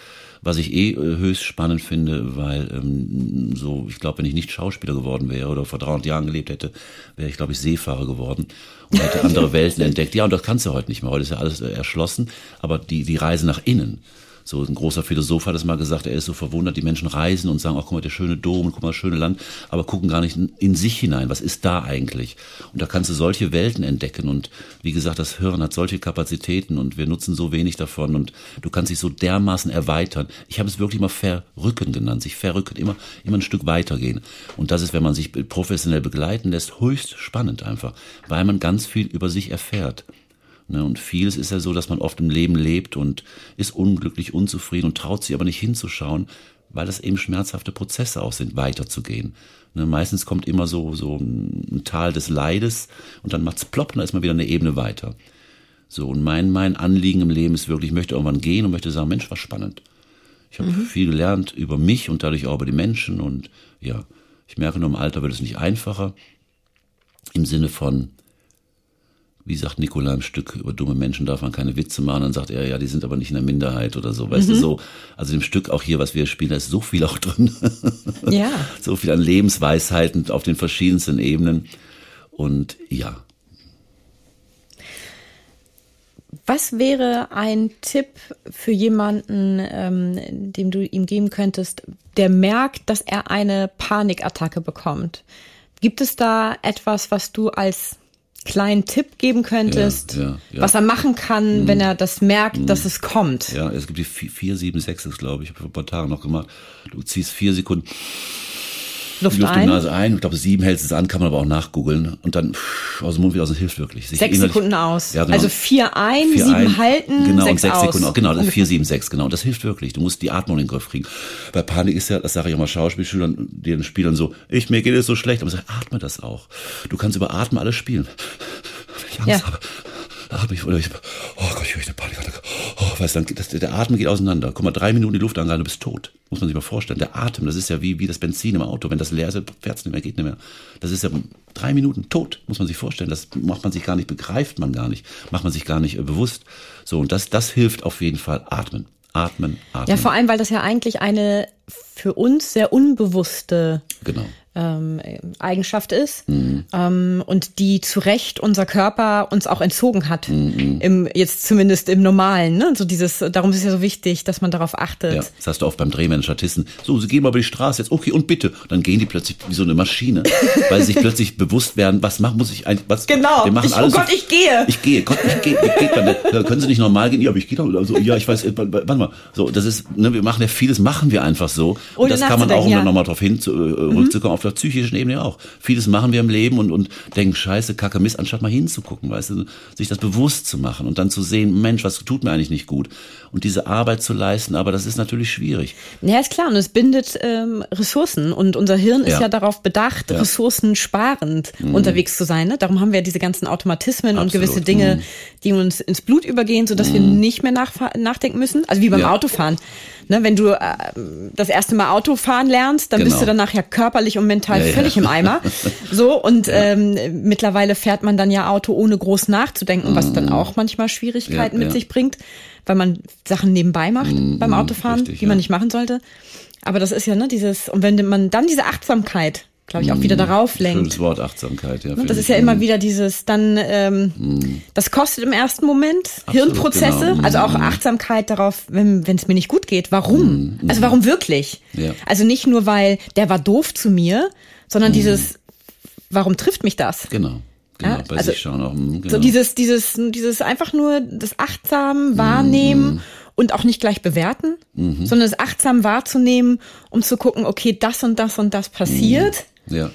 was ich eh äh, höchst spannend finde, weil ähm, so ich glaube, wenn ich nicht Schauspieler geworden wäre oder vor 300 Jahren gelebt hätte, wäre ich glaube ich Seefahrer geworden und hätte andere Welten entdeckt. Ja, und das kannst du heute nicht mehr. Heute ist ja alles äh, erschlossen, aber die die Reise nach innen so ein großer Philosoph hat es mal gesagt, er ist so verwundert, die Menschen reisen und sagen, ach guck mal, der schöne Dom, guck mal, das schöne Land, aber gucken gar nicht in, in sich hinein, was ist da eigentlich? Und da kannst du solche Welten entdecken und wie gesagt, das Hirn hat solche Kapazitäten und wir nutzen so wenig davon und du kannst dich so dermaßen erweitern. Ich habe es wirklich mal verrücken genannt, sich verrücken, immer, immer ein Stück weitergehen. Und das ist, wenn man sich professionell begleiten lässt, höchst spannend einfach, weil man ganz viel über sich erfährt. Ne, und vieles ist ja so, dass man oft im Leben lebt und ist unglücklich, unzufrieden und traut sich aber nicht hinzuschauen, weil das eben schmerzhafte Prozesse auch sind, weiterzugehen. Ne, meistens kommt immer so, so ein Tal des Leides und dann macht's plopp und da ist man wieder eine Ebene weiter. So, und mein, mein Anliegen im Leben ist wirklich, ich möchte irgendwann gehen und möchte sagen, Mensch, war spannend. Ich habe viel gelernt über mich und dadurch auch über die Menschen und ja, ich merke nur im Alter wird es nicht einfacher. Im Sinne von, wie sagt Nikola im Stück, über dumme Menschen darf man keine Witze machen, dann sagt er, ja, die sind aber nicht in der Minderheit oder so, weißt du, so. Also im Stück auch hier, was wir spielen, da ist so viel auch drin. Ja. so viel an Lebensweisheiten auf den verschiedensten Ebenen. Und ja, Was wäre ein Tipp für jemanden, ähm, dem du ihm geben könntest, der merkt, dass er eine Panikattacke bekommt? Gibt es da etwas, was du als kleinen Tipp geben könntest, Ja, ja, ja. was er machen kann, wenn er das merkt, dass es kommt? ja, es gibt die 476, glaube ich, habe ich vor ein paar Tagen noch gemacht. Du ziehst vier Sekunden Luft die Luft in ein, die Nase ein. Ich glaube, sieben hältst es an, kann man aber auch nachgoogeln. Und dann pff, aus dem Mund wieder aus, das hilft wirklich. Sich sechs Sekunden aus. Ja, genau. Also vier ein, Vier sieben ein, halten, genau, sechs und sechs aus. Sekunden, genau, das ist vier, sieben, sechs, genau. Das hilft wirklich. Du musst die Atmung in den Griff kriegen. Bei Panik ist ja, das sage ich auch mal Schauspielschülern, den Spielern so, ich, mir geht es so schlecht, aber ich sage, atme das auch. Du kannst über Atmen alles spielen. Wenn ich Angst Ja. habe, atme ich, oder ich, oh Gott, ich höre eine Panikattacke. Weißt du, dann, das, der Atem geht auseinander. Guck mal, drei Minuten die Luft angehalten, du bist tot. Muss man sich mal vorstellen. Der Atem, das ist ja wie, wie das Benzin im Auto. Wenn das leer ist, fährt's nicht mehr, geht nicht mehr. Das ist ja drei Minuten tot, muss man sich vorstellen. Das macht man sich gar nicht, begreift man gar nicht, macht man sich gar nicht äh, bewusst. So, und das, das hilft auf jeden Fall. Atmen. Atmen, atmen. Ja, vor allem, weil das ja eigentlich eine für uns sehr unbewusste Genau. Ähm, Eigenschaft ist mhm. ähm, und die zu Recht unser Körper uns auch entzogen hat. Mhm. Im, jetzt zumindest im Normalen. Ne? So dieses, darum ist es ja so wichtig, dass man darauf achtet. Ja, das hast du oft beim wenn Statisten, so, sie gehen mal über die Straße jetzt, okay, und bitte. Dann gehen die plötzlich wie so eine Maschine, weil sie sich plötzlich bewusst werden, was machen muss ich eigentlich, was, genau. wir machen ich, oh alles. Oh Gott, so, ich gehe. Ich gehe, Gott, ich gehe, ich gehe. Dann, dann können sie nicht normal gehen, ja, aber ich gehe doch, also, ja, ich weiß, warte mal, so, das ist, ne, wir machen ja vieles, machen wir einfach so. Und das kann man auch, um ja. dann nochmal drauf hin zu, äh, mhm. rückzukommen, auf der psychischen Ebene auch. Vieles machen wir im Leben und, und denken, scheiße, kacke, Mist, anstatt mal hinzugucken, weißt du, sich das bewusst zu machen und dann zu sehen, Mensch, was tut mir eigentlich nicht gut? Und diese Arbeit zu leisten, aber das ist natürlich schwierig. Ja, ist klar, und es bindet ähm, Ressourcen und unser Hirn ist ja, ja darauf bedacht, ja. ressourcensparend mhm. unterwegs zu sein. Ne? Darum haben wir diese ganzen Automatismen Absolut. und gewisse Dinge, mhm. die uns ins Blut übergehen, sodass mhm. wir nicht mehr nach, nachdenken müssen. Also wie beim ja. Autofahren. Ne, wenn du äh, das erste Mal Auto fahren lernst, dann genau. bist du dann nachher körperlich und mental ja, völlig ja. im Eimer. So und ähm, mittlerweile fährt man dann ja Auto ohne groß nachzudenken, was dann mhm. auch manchmal Schwierigkeiten mit sich bringt, weil man Sachen nebenbei macht mm, beim Autofahren, richtig, die man nicht machen sollte. Aber das ist ja ne dieses und wenn man dann diese Achtsamkeit glaube ich, auch wieder mm, darauf lenkt. Schönes Wort, Achtsamkeit, ja. Ne, das ist ja immer wieder dieses, dann, ähm, mm. das kostet im ersten Moment Absolut, Hirnprozesse, genau. also auch mm. Achtsamkeit darauf, wenn es mir nicht gut geht. Warum? Also warum wirklich? Ja. Also nicht nur, weil der war doof zu mir, sondern dieses, warum trifft mich das? Genau. Genau, ja, bei also, sich schauen auch. Genau. So dieses, dieses, dieses einfach nur das achtsam wahrnehmen mm und auch nicht gleich bewerten, mhm. sondern es achtsam wahrzunehmen, um zu gucken, okay, das und das und das passiert. Ja.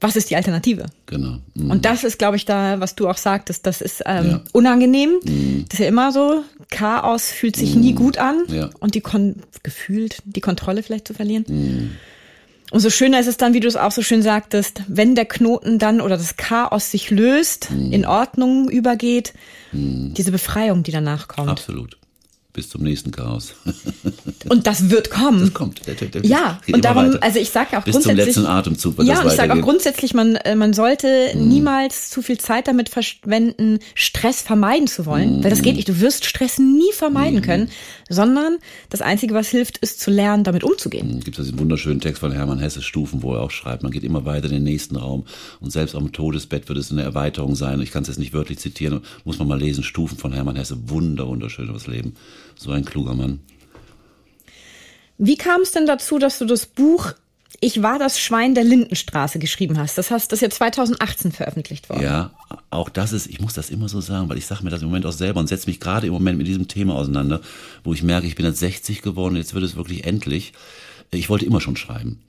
Was ist die Alternative? Genau. Mhm. Und das ist, glaube ich, da, was du auch sagtest, das ist ähm, ja. unangenehm. Mhm. Das ist ja immer so. Chaos fühlt sich mhm. nie gut an. Ja. Und die Kon gefühlt die Kontrolle vielleicht zu verlieren. Mhm. Umso schöner ist es dann, wie du es auch so schön sagtest, wenn der Knoten dann oder das Chaos sich löst, mhm. in Ordnung übergeht, mhm. diese Befreiung, die danach kommt. Absolut bis zum nächsten Chaos. Und das wird kommen. Das kommt. Der, der, der ja, und darum, weiter. also ich sage auch bis grundsätzlich. Bis zum letzten Atemzug Ja, und ich sage auch grundsätzlich, man, äh, man sollte mm. niemals zu viel Zeit damit verschwenden, Stress vermeiden zu wollen. Mm. Weil das geht nicht. Du wirst Stress nie vermeiden mm. können, sondern das Einzige, was hilft, ist zu lernen, damit umzugehen. Mm. Gibt es diesen wunderschönen Text von Hermann Hesse, Stufen, wo er auch schreibt, man geht immer weiter in den nächsten Raum und selbst am Todesbett wird es eine Erweiterung sein. Ich kann es jetzt nicht wörtlich zitieren, muss man mal lesen, Stufen von Hermann Hesse, wunder, wunderschönes Leben. So ein kluger Mann. Wie kam es denn dazu, dass du das Buch Ich war das Schwein der Lindenstraße geschrieben hast? Das heißt, das ist ja 2018 veröffentlicht worden. Ja, auch das ist, ich muss das immer so sagen, weil ich sage mir das im Moment auch selber und setze mich gerade im Moment mit diesem Thema auseinander, wo ich merke, ich bin jetzt 60 geworden, jetzt wird es wirklich endlich. Ich wollte immer schon schreiben.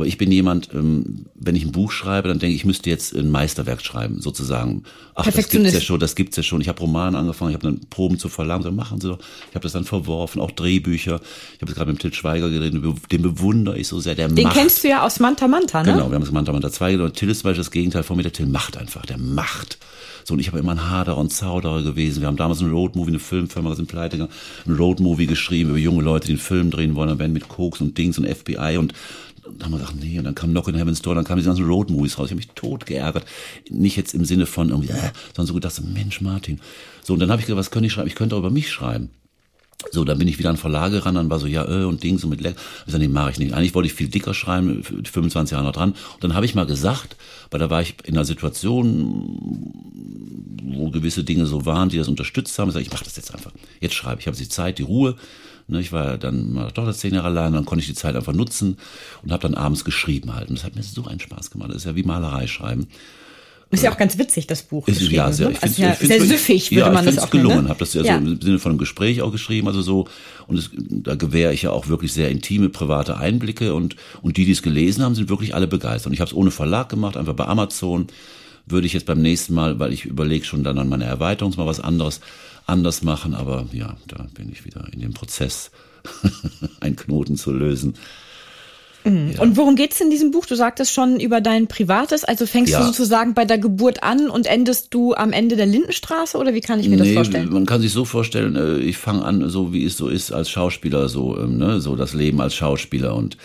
Aber ich bin jemand, ähm, wenn ich ein Buch schreibe, dann denke ich, ich müsste jetzt ein Meisterwerk schreiben, sozusagen. Ach, das gibt's ja schon, das gibt's ja schon. Ich habe Romane angefangen, ich habe dann Proben zu verlangen, so machen Sie doch. Ich habe das dann verworfen, auch Drehbücher. Ich habe gerade mit Til Schweiger geredet, den bewundere ich so sehr. Der den macht. kennst du ja aus Manta Manta, ne? Genau, wir haben es Manta Manta 2 genommen. Till ist zum Beispiel das Gegenteil von mir. Der Till macht einfach, der macht. So, und ich habe immer ein Hader und Zauderer gewesen. Wir haben damals ein Roadmovie, eine Filmfirma, sind pleite gegangen, ein Roadmovie geschrieben über junge Leute, die einen Film drehen wollen, dann werden mit Koks und Dings und FBI und dann haben wir gesagt, nee, und dann kam Knock in Heaven's Door, dann kamen diese ganzen Road-Movies raus. Ich habe mich tot geärgert. Nicht jetzt im Sinne von irgendwie, äh, sondern so gedacht, Mensch, Martin. So, und dann habe ich gedacht, was könnte ich schreiben? Ich könnte auch über mich schreiben. So, dann bin ich wieder an Verlage ran, dann war so, ja, äh, und Dings und mit Leck. Ich sag, nee, mache ich nicht. Eigentlich wollte ich viel dicker schreiben, 25 Jahre noch dran. Und dann habe ich mal gesagt, weil da war ich in einer Situation, wo gewisse Dinge so waren, die das unterstützt haben. Ich sage, ich mache das jetzt einfach. Jetzt schreibe ich. Ich habe die Zeit, die Ruhe. Ne, ich war dann doch das zehn Jahre allein, dann konnte ich die Zeit einfach nutzen und habe dann abends geschrieben halt. Und das hat mir so einen Spaß gemacht. Das ist ja wie Malerei schreiben. Ist ja auch ganz witzig, das Buch. Ist, ja, sehr, ne? ich also ja, sehr süffig, würde ja, man das auch gelungen. nennen. Ne? Habe das ja, ja. So im Sinne von einem Gespräch auch geschrieben, also so. Und es, da gewähre ich ja auch wirklich sehr intime, private Einblicke. Und, und die, die es gelesen haben, sind wirklich alle begeistert. Und ich habe es ohne Verlag gemacht, einfach bei Amazon. Würde ich jetzt beim nächsten Mal, weil ich überlege schon dann an meine Erweiterung mal was anderes anders machen. Aber ja, da bin ich wieder in dem Prozess einen Knoten zu lösen. Mhm. Ja. Und worum geht's in diesem Buch? Du sagtest schon über dein Privates, also fängst ja. du sozusagen bei der Geburt an und endest du am Ende der Lindenstraße oder wie kann ich mir nee, das vorstellen? Man kann sich so vorstellen, äh, ich fange an, so wie es so ist als Schauspieler, so, ähm, ne, so das Leben als Schauspieler und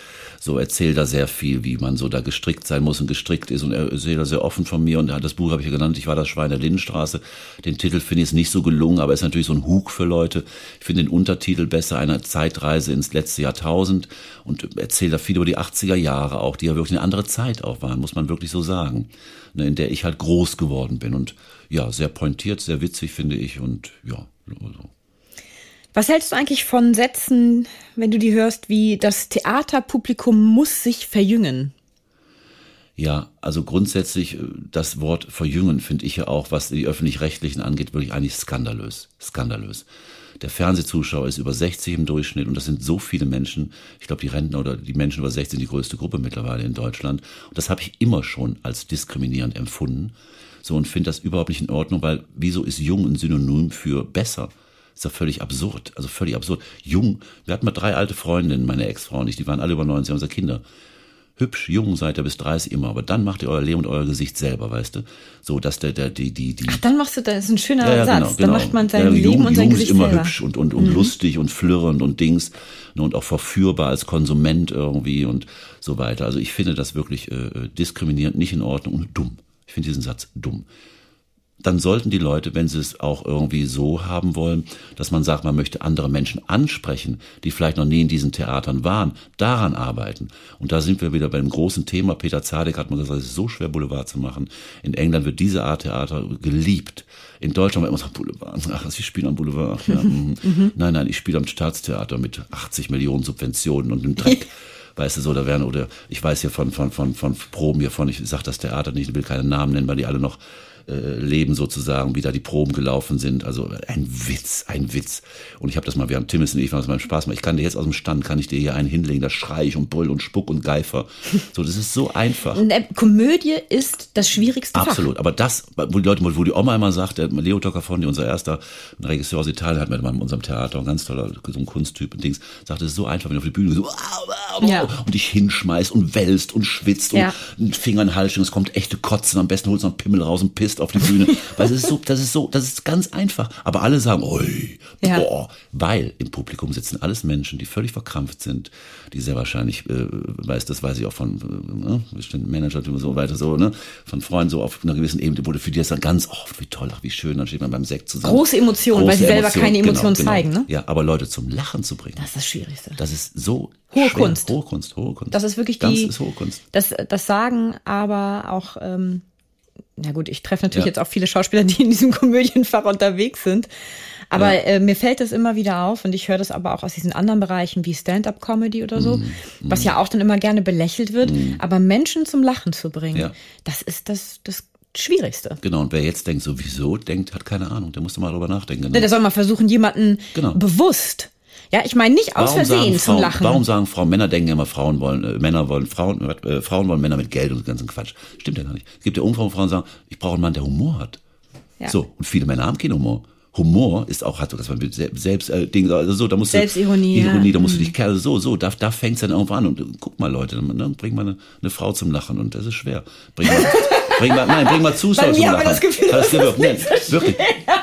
so erzählt da sehr viel, wie man so da gestrickt sein muss und gestrickt ist und er erzählt da sehr offen von mir und das Buch habe ich ja genannt, ich war das Schwein der Lindenstraße. Den Titel finde ich nicht so gelungen, aber ist natürlich so ein Hug für Leute. Ich finde den Untertitel besser, eine Zeitreise ins letzte Jahrtausend und erzähle da viel über die 80er Jahre auch, die ja wirklich eine andere Zeit auch waren, muss man wirklich so sagen, ne, in der ich halt groß geworden bin und ja, sehr pointiert, sehr witzig finde ich und ja, so. Was hältst du eigentlich von Sätzen, wenn du die hörst, wie das Theaterpublikum muss sich verjüngen? Ja, also grundsätzlich äh, das Wort verjüngen finde ich ja auch, was die öffentlich-rechtlichen angeht, wirklich eigentlich skandalös. Skandalös. Der Fernsehzuschauer ist über 60 im Durchschnitt und das sind so viele Menschen. Ich glaube, die Rentner oder die Menschen über 60 sind die größte Gruppe mittlerweile in Deutschland. Und das habe ich immer schon als diskriminierend empfunden. So und finde das überhaupt nicht in Ordnung, weil wieso ist jung ein Synonym für besser? Ist doch völlig absurd. Also völlig absurd. Jung. Wir hatten mal drei alte Freundinnen, meine Ex-Frau und ich, die waren alle über 90, unsere Kinder hübsch, jung seid ihr bis 30 immer, aber dann macht ihr euer Leben und euer Gesicht selber, weißt du? So, dass der, der, die, die, die. Ach, dann machst du, das ist ein schöner ja, ja, Satz. Genau, dann genau. macht man sein ja, Leben jung, und sein jung Gesicht ist immer selber. hübsch und, und, und lustig und flirrend und Dings ne, und auch verführbar als Konsument irgendwie und so weiter. Also ich finde das wirklich äh, diskriminierend, nicht in Ordnung und dumm. Ich finde diesen Satz dumm dann sollten die Leute, wenn sie es auch irgendwie so haben wollen, dass man sagt, man möchte andere Menschen ansprechen, die vielleicht noch nie in diesen Theatern waren, daran arbeiten. Und da sind wir wieder bei dem großen Thema. Peter Zadek hat mal gesagt, es ist so schwer, Boulevard zu machen. In England wird diese Art Theater geliebt. In Deutschland wird immer gesagt, Boulevard, ach, Sie spielen am Boulevard. Ja, mhm. Nein, nein, ich spiele am Staatstheater mit 80 Millionen Subventionen und einem Dreck. weißt du so, da werden, oder ich weiß hier von, von, von, von Proben hier von, ich sag das Theater nicht, ich will keine Namen nennen, weil die alle noch leben sozusagen, wie da die Proben gelaufen sind. Also ein Witz, ein Witz. Und ich habe das mal, wir haben Timmis und ich, was meinem Spaß macht. Ich kann dir jetzt aus dem Stand, kann ich dir hier einen hinlegen, da schrei ich und brüll und spuck und geifer. So, das ist so einfach. Komödie ist das schwierigste Absolut, aber das, wo die Leute, wo die Oma immer sagt, der Leo Toccafondi, unser erster Regisseur aus Italien, hat mit unserem Theater, ein ganz toller, so ein Kunsttyp und Dings, sagt, es ist so einfach, wenn du auf die Bühne so, Ja. und dich hinschmeißt und wälzt und schwitzt Ja. und einen Finger in den Hals steckst, es kommt echte Kotzen, am besten holst du noch einen Pimmel raus und pisst auf die Bühne. Weil es ist so, das ist so, das ist ganz einfach. Aber alle sagen, oi, Ja. boah, weil im Publikum sitzen alles Menschen, die völlig verkrampft sind, die sehr wahrscheinlich, äh, weiß, das weiß ich auch von äh, ne, bestimmten Managern und so weiter, so, ne, von Freunden so auf einer gewissen Ebene, wurde für die das dann ganz, oh, wie toll, ach, wie schön, dann steht man beim Sekt zusammen. Große Emotionen, weil sie selber keine genau, Emotionen genau. zeigen, ne? Ja, aber Leute zum Lachen zu bringen. Das ist das Schwierigste. Das ist so Hohe schwer. Kunst. Hohe Kunst, hohe Kunst. Das ist wirklich das die. ist hohe Kunst. Das, das sagen aber auch, ähm, na gut, ich treffe natürlich Ja. jetzt auch viele Schauspieler, die in diesem Komödienfach unterwegs sind. Aber Ja. äh, mir fällt das immer wieder auf und ich höre das aber auch aus diesen anderen Bereichen wie Stand-up-Comedy oder so, was ja auch dann immer gerne belächelt wird. Aber Menschen zum Lachen zu bringen, Ja. das ist das, das Schwierigste. Genau, und wer jetzt denkt, so wieso denkt, hat keine Ahnung, der muss doch mal drüber nachdenken. Ne? Der soll mal versuchen, jemanden Genau. bewusst, ja, ich meine nicht aus Versehen sagen zum Frauen, Lachen. Warum sagen Frauen, Männer denken immer, Frauen wollen, äh, Männer wollen Frauen, äh, Frauen wollen Männer mit Geld und ganzen Quatsch. Stimmt ja gar nicht. Es gibt ja Umfragen, Frauen sagen, ich brauche einen Mann, der Humor hat. Ja. So, und viele Männer haben keinen Humor. Humor ist auch, hat so das man mit Se- selbst äh, Ding, also so, da musst du Selbstironie, ja. Ironie, da musst du dich Kerl so, so, da, da fängt's dann irgendwo an und äh, guck mal Leute, ne, bring mal eine, eine Frau zum Lachen und das ist schwer. Bring mal, bring mal, nein, bring mal Zuschauer zum Lachen. das Gefühl, das ist wirklich, nein, wirklich.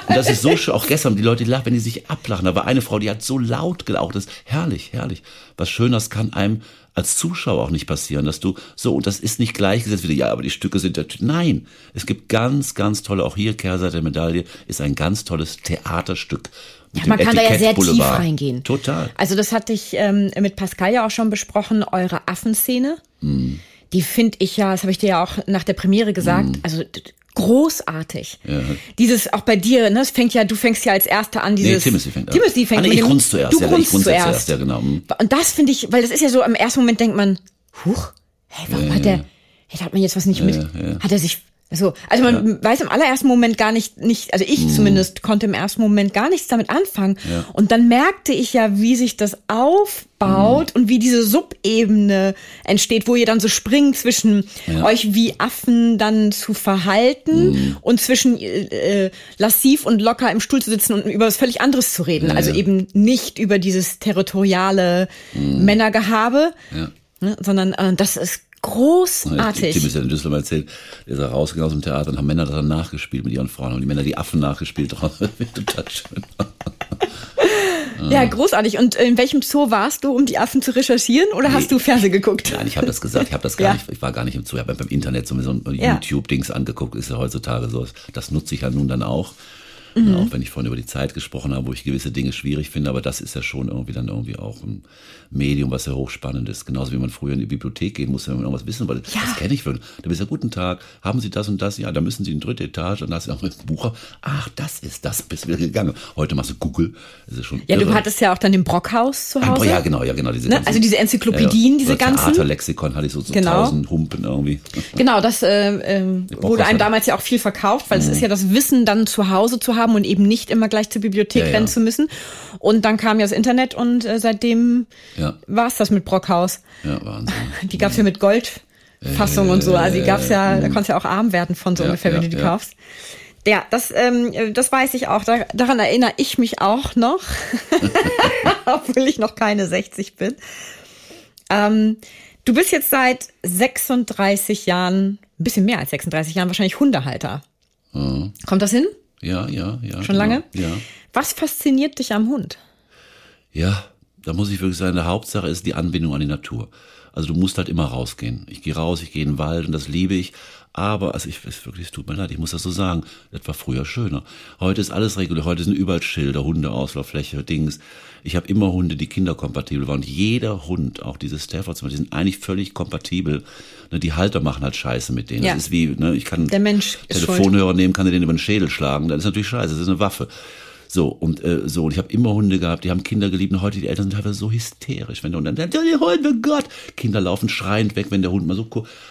Und das ist so schön, auch gestern, die Leute lachen, wenn die sich ablachen. Da war eine Frau, die hat so laut gelacht, das ist herrlich, herrlich. Was Schöneres kann einem als Zuschauer auch nicht passieren, dass du so, und das ist nicht gleichgesetzt wieder, ja, aber die Stücke sind der, Nein, es gibt ganz, ganz tolle, auch hier Kehrseite der Medaille, ist ein ganz tolles Theaterstück. Ja, man kann da ja sehr Etikett tief Boulevard. reingehen. Total. Also das hatte ich ähm, mit Pascal ja auch schon besprochen, eure Affenszene. Hm. Die finde ich ja, das habe ich dir ja auch nach der Premiere gesagt, Hm. also großartig. Dieses auch bei dir, ne, es fängt ja, du fängst ja als Erster an, Nee, dieses Timothy fängt an. Timothy fängt ah, nee, ich dem- grunz zuerst. Du ja, grunzt grunz zuerst. zuerst, ja, genau. hm. Und das finde ich, weil das ist ja so, im ersten Moment denkt man, huch, hey, warum hat der, hey, da hat man jetzt was nicht mit, hat er sich, also, also man weiß im allerersten Moment gar nicht, nicht, also ich Mhm. zumindest konnte im ersten Moment gar nichts damit anfangen. Und dann merkte ich ja, wie sich das aufbaut Mhm. und wie diese Subebene entsteht, wo ihr dann so springt zwischen euch wie Affen dann zu verhalten Mhm. und zwischen äh, äh, lassiv und locker im Stuhl zu sitzen und über was völlig anderes zu reden. also eben nicht über dieses territoriale Männergehabe, ne, sondern äh, das ist großartig. Tim ist ja in Düsseldorf erzählt, der ist ja rausgegangen aus dem Theater und haben Männer dann nachgespielt mit ihren Frauen. Und die Männer die Affen nachgespielt. Total schön. Ja, großartig. Und in welchem Zoo warst du, um die Affen zu recherchieren oder hast du Fernsehen geguckt? Nein, ich habe das gesagt, ich habe das gar Ja. nicht, ich war gar nicht im Zoo, ich habe beim Internet so ein Ja. YouTube-Dings angeguckt, ist ja heutzutage so. Das nutze ich ja nun dann auch. Mhm. Auch wenn ich vorhin über die Zeit gesprochen habe, wo ich gewisse Dinge schwierig finde, aber das ist ja schon irgendwie dann irgendwie auch ein Medium, was ja hochspannend ist. Genauso wie man früher in die Bibliothek gehen musste, wenn man irgendwas wissen wollte. Ja. Das kenne ich wirklich. Da bist du ja, guten Tag, haben Sie das und das? Ja, da müssen Sie in die dritte Etage und da hast du auch ein Buch. Ach, das ist das, bist wieder gegangen. Heute machst du Google. Das ist schon ja, irre. du hattest ja auch dann den Brockhaus zu Hause. Ja, genau, ja, genau. Diese ne? ganzen, also diese Enzyklopädien, ja, diese ganzen. Theaterlexikon hatte ich so, so genau. tausend Humpen irgendwie. Genau, das äh, äh, wurde einem damals ja auch viel verkauft, weil mhm. es ist ja das Wissen dann zu Hause zu haben und eben nicht immer gleich zur Bibliothek ja, rennen zu müssen. Und dann kam ja das Internet und äh, seitdem ja. war es das mit Brockhaus. Ja, Wahnsinn. Die gab's ja mit Goldfassung und so. Also die gab's ja, da konntest du ja auch arm werden von so ungefähr, wenn du die kaufst. Ja, das, ähm, das weiß ich auch. Da, daran erinnere ich mich auch noch, obwohl ich noch keine 60 bin. Ähm, du bist jetzt seit 36 Jahren, ein bisschen mehr als 36 Jahren, wahrscheinlich Hundehalter. Mhm. Kommt das hin? Ja, ja, ja. Schon genau. lange? Ja. Was fasziniert dich am Hund? Ja, da muss ich wirklich sagen, der Hauptsache ist die Anbindung an die Natur. Also du musst halt immer rausgehen. Ich gehe raus, ich gehe in den Wald und das liebe ich. Aber, also ich es wirklich, es tut mir leid, ich muss das so sagen, das war früher schöner. Heute ist alles regulär, heute sind überall Schilder, Hundeauslauffläche, Dings. Ich habe immer Hunde, die kinderkompatibel waren. Und jeder Hund, auch diese Staffords, die sind eigentlich völlig kompatibel. Ne, die Halter machen halt Scheiße mit denen. Ja. Das ist wie, ne, ich kann Mensch Telefonhörer nehmen, kann den über den Schädel schlagen. Das ist natürlich scheiße, das ist eine Waffe. So, und äh, so, und ich habe immer Hunde gehabt, die haben Kinder geliebt und heute die Eltern sind teilweise so hysterisch, wenn der Hund dann, der Hund, oh Gott, Kinder laufen schreiend weg, wenn der Hund mal so,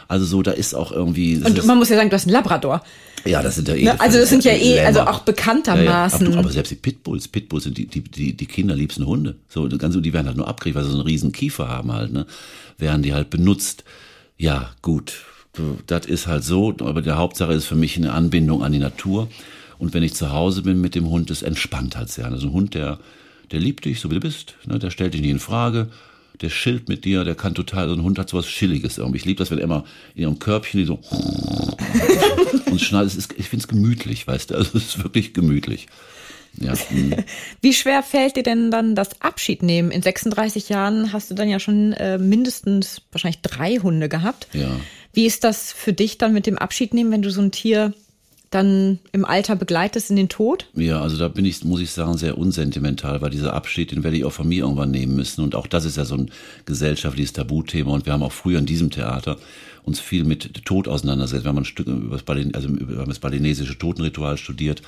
also so, da ist auch irgendwie. Und man muss ja sagen, du hast einen Labrador. Ja, das sind ja eh. Ne? Also das sind ja eh, also auch bekanntermaßen. Ja, ja. Aber, aber, selbst die Pitbulls, Pitbulls sind die, die, die, die kinderliebsten Hunde. So, ganz, die werden halt nur abgekriegt, weil sie so einen riesen Kiefer haben halt, ne? Werden die halt benutzt. Ja, gut. Das ist halt so, aber der Hauptsache ist für mich eine Anbindung an die Natur. Und wenn ich zu Hause bin mit dem Hund, das entspannt halt sehr. Also ein Hund, der, der liebt dich, so wie du bist, ne? der stellt dich nicht in Frage, der schilt mit dir, der kann total, so ein Hund hat sowas Schilliges irgendwie. Ich liebe das, wenn er immer in ihrem Körbchen die so und schnallt. ich finde es gemütlich, weißt du, also es ist wirklich gemütlich. Ja. Wie schwer fällt dir denn dann das Abschied nehmen? In 36 Jahren hast du dann ja schon äh, mindestens wahrscheinlich drei Hunde gehabt. Ja. Wie ist das für dich dann mit dem Abschied nehmen, wenn du so ein Tier dann im Alter begleitest in den Tod? Ja, also da bin ich, muss ich sagen, sehr unsentimental, weil dieser Abschied, den werde ich auch von mir irgendwann nehmen müssen. Und auch das ist ja so ein gesellschaftliches Tabuthema. Und wir haben auch früher in diesem Theater uns viel mit Tod auseinandergesetzt. Wir haben ein Stück über das, Balin, also über das balinesische Totenritual studiert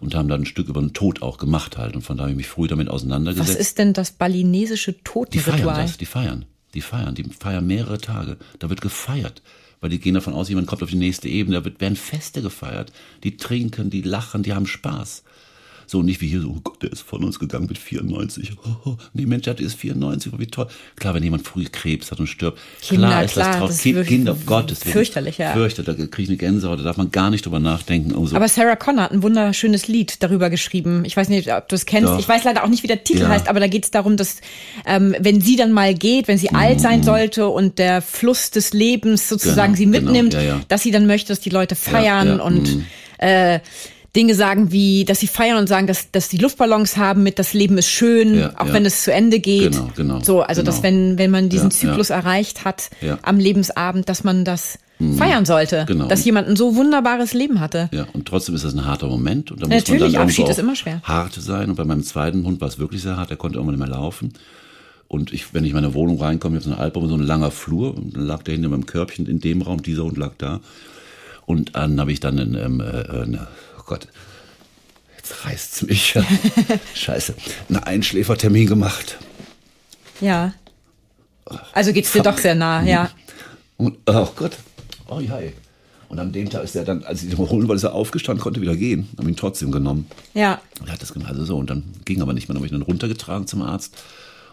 und haben dann ein Stück über den Tod auch gemacht halt. Und von da habe ich mich früh damit auseinandergesetzt. Was ist denn das balinesische Totenritual? Die feiern das, die feiern. Die feiern, die feiern mehrere Tage. Da wird gefeiert weil die gehen davon aus, jemand kommt auf die nächste Ebene, da werden Feste gefeiert. Die trinken, die lachen, die haben Spaß. So nicht wie hier so, oh Gott, der ist von uns gegangen mit 94. Oh, oh. Nee, Mensch, der ist 94, wie toll. Klar, wenn jemand früh Krebs hat und stirbt, Kinder, klar ist das traurig. Kind, Kinder, Gottes Fürchterlich, ja. Fürchterlich, da kriege ich eine Gänsehaut, da darf man gar nicht drüber nachdenken. Also, aber Sarah Connor hat ein wunderschönes Lied darüber geschrieben. Ich weiß nicht, ob du es kennst. Doch. Ich weiß leider auch nicht, wie der Titel ja. heißt, aber da geht es darum, dass ähm, wenn sie dann mal geht, wenn sie mhm. alt sein sollte und der Fluss des Lebens sozusagen genau, sie genau. mitnimmt, genau. ja, ja. dass sie dann möchte, dass die Leute feiern und mhm. äh, Dinge sagen wie, dass sie feiern und sagen, dass, dass die Luftballons haben mit das Leben ist schön, ja, auch ja. wenn es zu Ende geht. Genau, genau. So, also genau. dass wenn, wenn man diesen ja, Zyklus erreicht hat am Lebensabend, dass man das mhm. feiern sollte. Genau. Dass jemand ein so wunderbares Leben hatte. Ja, und trotzdem ist das ein harter Moment. Und da muss Natürlich, man dann Abschied ist immer schwer. Hart sein. Und bei meinem zweiten Hund war es wirklich sehr hart. Der konnte irgendwann nicht mehr laufen. Und ich, wenn ich in meine Wohnung reinkomme, ich habe so eine Alpbau, so ein langer Flur, und dann lag der hinter meinem Körbchen in dem Raum, dieser Hund lag da. Und dann habe ich dann eine, ähm, äh, eine Gott, jetzt reißt's mich. Scheiße. Einen Einschläfertermin gemacht. Ja. Also geht's dir doch sehr nah, ja. Und, oh Gott. Oh ja. Und an dem Tag ist er dann, als ich ihn holen wollte, ist er aufgestanden, konnte wieder gehen. Haben ihn trotzdem genommen. Ja. Und er hat das gemacht, also so. Und dann ging aber nicht mehr. Dann habe ich ihn dann runtergetragen zum Arzt.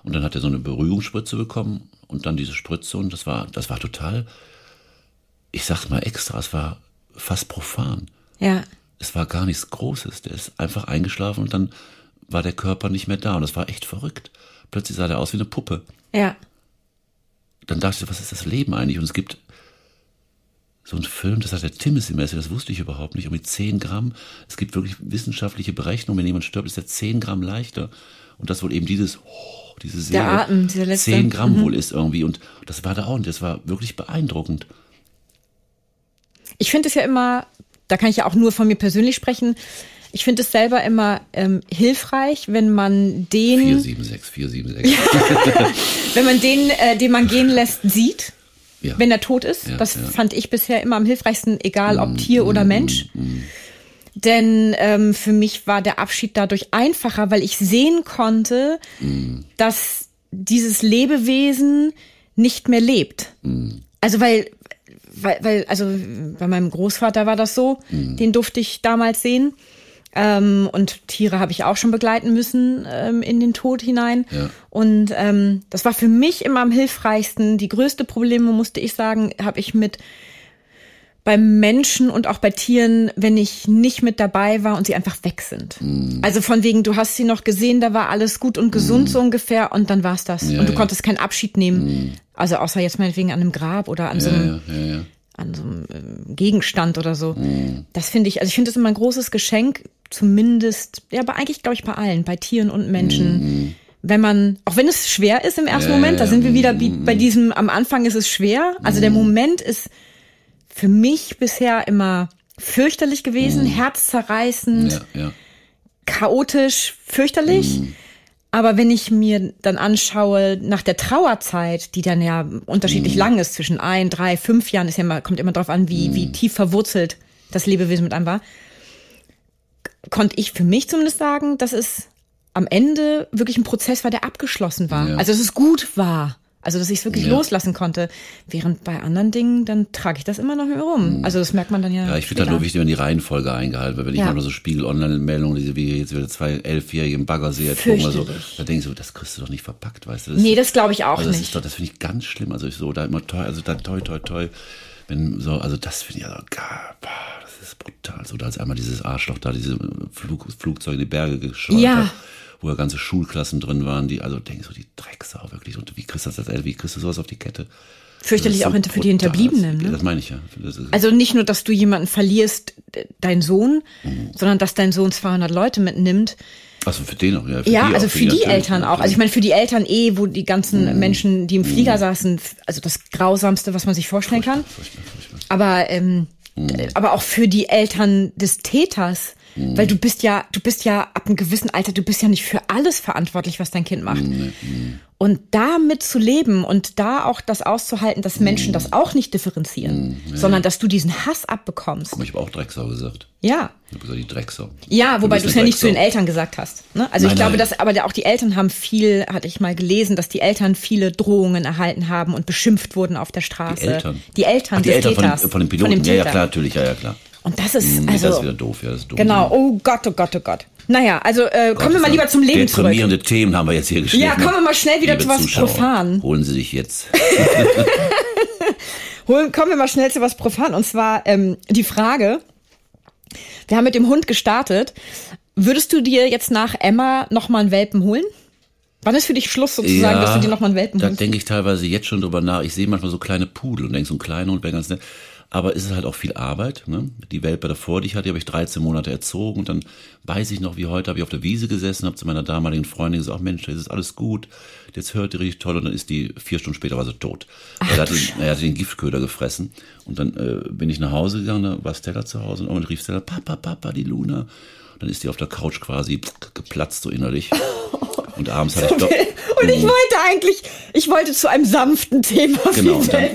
Und dann hat er so eine Beruhigungsspritze bekommen. Und dann diese Spritze. Und das war, das war total, ich sag's mal extra, es war fast profan. Ja es war gar nichts Großes. Der ist einfach eingeschlafen und dann war der Körper nicht mehr da. Und das war echt verrückt. Plötzlich sah der aus wie eine Puppe. Ja. Dann dachte ich, was ist das Leben eigentlich? Und es gibt so einen Film, das hat der Timothy Messi, das wusste ich überhaupt nicht, um die 10 Gramm. Es gibt wirklich wissenschaftliche Berechnungen, wenn jemand stirbt, ist er 10 Gramm leichter. Und das wohl eben dieses, oh, diese Seele, der Atem, dieser letzte. 10 Gramm mhm. wohl ist irgendwie. Und das war da auch, und das war wirklich beeindruckend. Ich finde es ja immer da kann ich ja auch nur von mir persönlich sprechen. ich finde es selber immer ähm, hilfreich, wenn man den, 476, 476. wenn man den, äh, den man gehen lässt, sieht. Ja. Wenn er tot ist. Ja, das ja. fand ich bisher immer am hilfreichsten, egal Mm, ob Tier oder Mensch. Denn ähm, für mich war der Abschied dadurch einfacher, weil ich sehen konnte, Mm. dass dieses Lebewesen nicht mehr lebt. Mm. Also weil, weil, weil, also bei meinem Großvater war das so, Mm. den durfte ich damals sehen. Ähm, und Tiere habe ich auch schon begleiten müssen ähm, in den Tod hinein. Ja. Und ähm, das war für mich immer am hilfreichsten. Die größte Probleme, musste ich sagen, habe ich mit beim Menschen und auch bei Tieren, wenn ich nicht mit dabei war und sie einfach weg sind. Mm. Also von wegen, du hast sie noch gesehen, da war alles gut und gesund so ungefähr und dann war's das. Ja, und du ja. konntest keinen Abschied nehmen. Also außer jetzt meinetwegen an einem Grab oder an so ja, einem ja, ja. an so einem ähm, Gegenstand oder so. Mhm. Das finde ich, also ich finde das immer ein großes Geschenk, zumindest, ja, aber eigentlich glaube ich bei allen, bei Tieren und Menschen. Wenn man, auch wenn es schwer ist im ersten. Ja, Moment, da sind wir wieder wie bei diesem, am Anfang ist es schwer. Also der Moment ist für mich bisher immer fürchterlich gewesen, herzzerreißend, Mhm. ja, ja. chaotisch, fürchterlich. Mhm. Aber wenn ich mir dann anschaue, nach der Trauerzeit, die dann ja unterschiedlich Mhm. lang ist, zwischen ein, drei, fünf Jahren, ist ja immer, kommt immer drauf an, wie, Mhm. wie tief verwurzelt das Lebewesen mit einem war, konnte ich für mich zumindest sagen, dass es am Ende wirklich ein Prozess war, der abgeschlossen war. Ja. Also, dass es gut war. Also, dass ich es wirklich Ja. loslassen konnte. Während bei anderen Dingen, dann trage ich das immer noch mit mir rum. Also, das merkt man dann ja. Mhm. Ja, ich finde halt nur wichtig, wenn die Reihenfolge eingehalten wird. Wenn ich Ja. manchmal so Spiegel-Online-Meldungen, diese wie jetzt wieder zwei elfjährige im Baggersee erzogen oder so, da denke ich so, das kriegst du doch nicht verpackt, weißt du? Nee, das glaube ich auch also das nicht. Ist doch, das finde ich ganz schlimm. Also ich so, da immer toll, also da toi, toi, toi. Wenn so, also das finde ich also, gar, boah, das ist brutal. So, da als einmal dieses Arschloch da, diese Flug, Flugzeuge in die Berge geschleudert Ja. hat, wo ja ganze Schulklassen drin waren, die, also denke ich so, die Drecksau wirklich. Und wie kriegst du das als Eltern, wie kriegst du sowas auf die Kette? Fürchterlich auch hinter- für die. Hinterbliebenen, ne? Das meine ich ja. Also nicht nur, dass du jemanden verlierst, äh, dein Sohn, Mhm. sondern dass dein Sohn 200 Leute mitnimmt. also für den auch, ja. Für Ja, die also für die natürlich, Eltern auch. Also ich meine, für die Eltern eh, wo die ganzen Mhm. Menschen, die im Flieger saßen, f- also das Grausamste, was man sich vorstellen kann. Furchtbar, furchtbar. Aber, ähm, Mhm. äh, aber auch für die Eltern des Täters. Weil du bist ja, du bist ja ab einem gewissen Alter, du bist ja nicht für alles verantwortlich, was dein Kind macht. Mhm. Und damit zu leben und da auch das auszuhalten, dass Mhm. Menschen das auch nicht differenzieren, sondern dass du diesen Hass abbekommst. Guck mal, ich habe auch Drecksau gesagt. Ja. Ich habe gesagt, die Drecksau. Ja, wobei du es ja nicht zu den. Eltern gesagt hast. Ne? Also ich Nein, glaube, nein. dass aber auch die Eltern haben viel, hatte ich mal gelesen, dass die Eltern viele Drohungen erhalten haben und beschimpft wurden auf der Straße. Die Eltern? Die Eltern Ach, die Eltern von, Täters. dem- von dem Piloten. Von dem ja, ja, klar, natürlich, ja, ja, klar. Und das ist, Nee, also, das ist wieder doof, ja, das ist doof. genau, oh Gott, oh Gott, oh Gott. Naja, also äh, kommen wir mal lieber zum Leben zurück. Deprimierende Themen haben wir jetzt hier geschrieben. Ja, kommen wir mal schnell wieder Liebe zu was Zuschauer, profan. Holen Sie sich jetzt. Holen, kommen wir mal schnell zu was profan. Und zwar ähm, die Frage, wir haben mit dem Hund gestartet. Würdest du dir jetzt nach Emma nochmal einen Welpen holen? Wann ist für dich Schluss sozusagen, dass du dir nochmal einen Welpen Da denke ich teilweise jetzt schon drüber nach. Ich sehe manchmal so kleine Pudel und denke, so ein kleiner Hund wäre ganz nett. Aber es ist halt auch viel Arbeit. Ne? Die Welpe davor, die ich hatte, die habe ich 13 Monate erzogen. Und dann weiß ich noch, wie heute habe ich auf der Wiese gesessen, habe zu meiner damaligen Freundin gesagt, ach Mensch, das ist alles gut. Jetzt hört die richtig toll. Und dann ist die vier Stunden später war sie tot. er, hat den, er den Giftköder gefressen. Und dann äh, bin ich nach Hause gegangen, da war Stella zu Hause. Und irgendwann rief Stella, Papa, Papa, die Luna. Dann ist die auf der Couch quasi geplatzt so innerlich. Und abends hatte ich doch... Und ich wollte eigentlich, ich wollte zu einem sanften Thema Genau, und dann,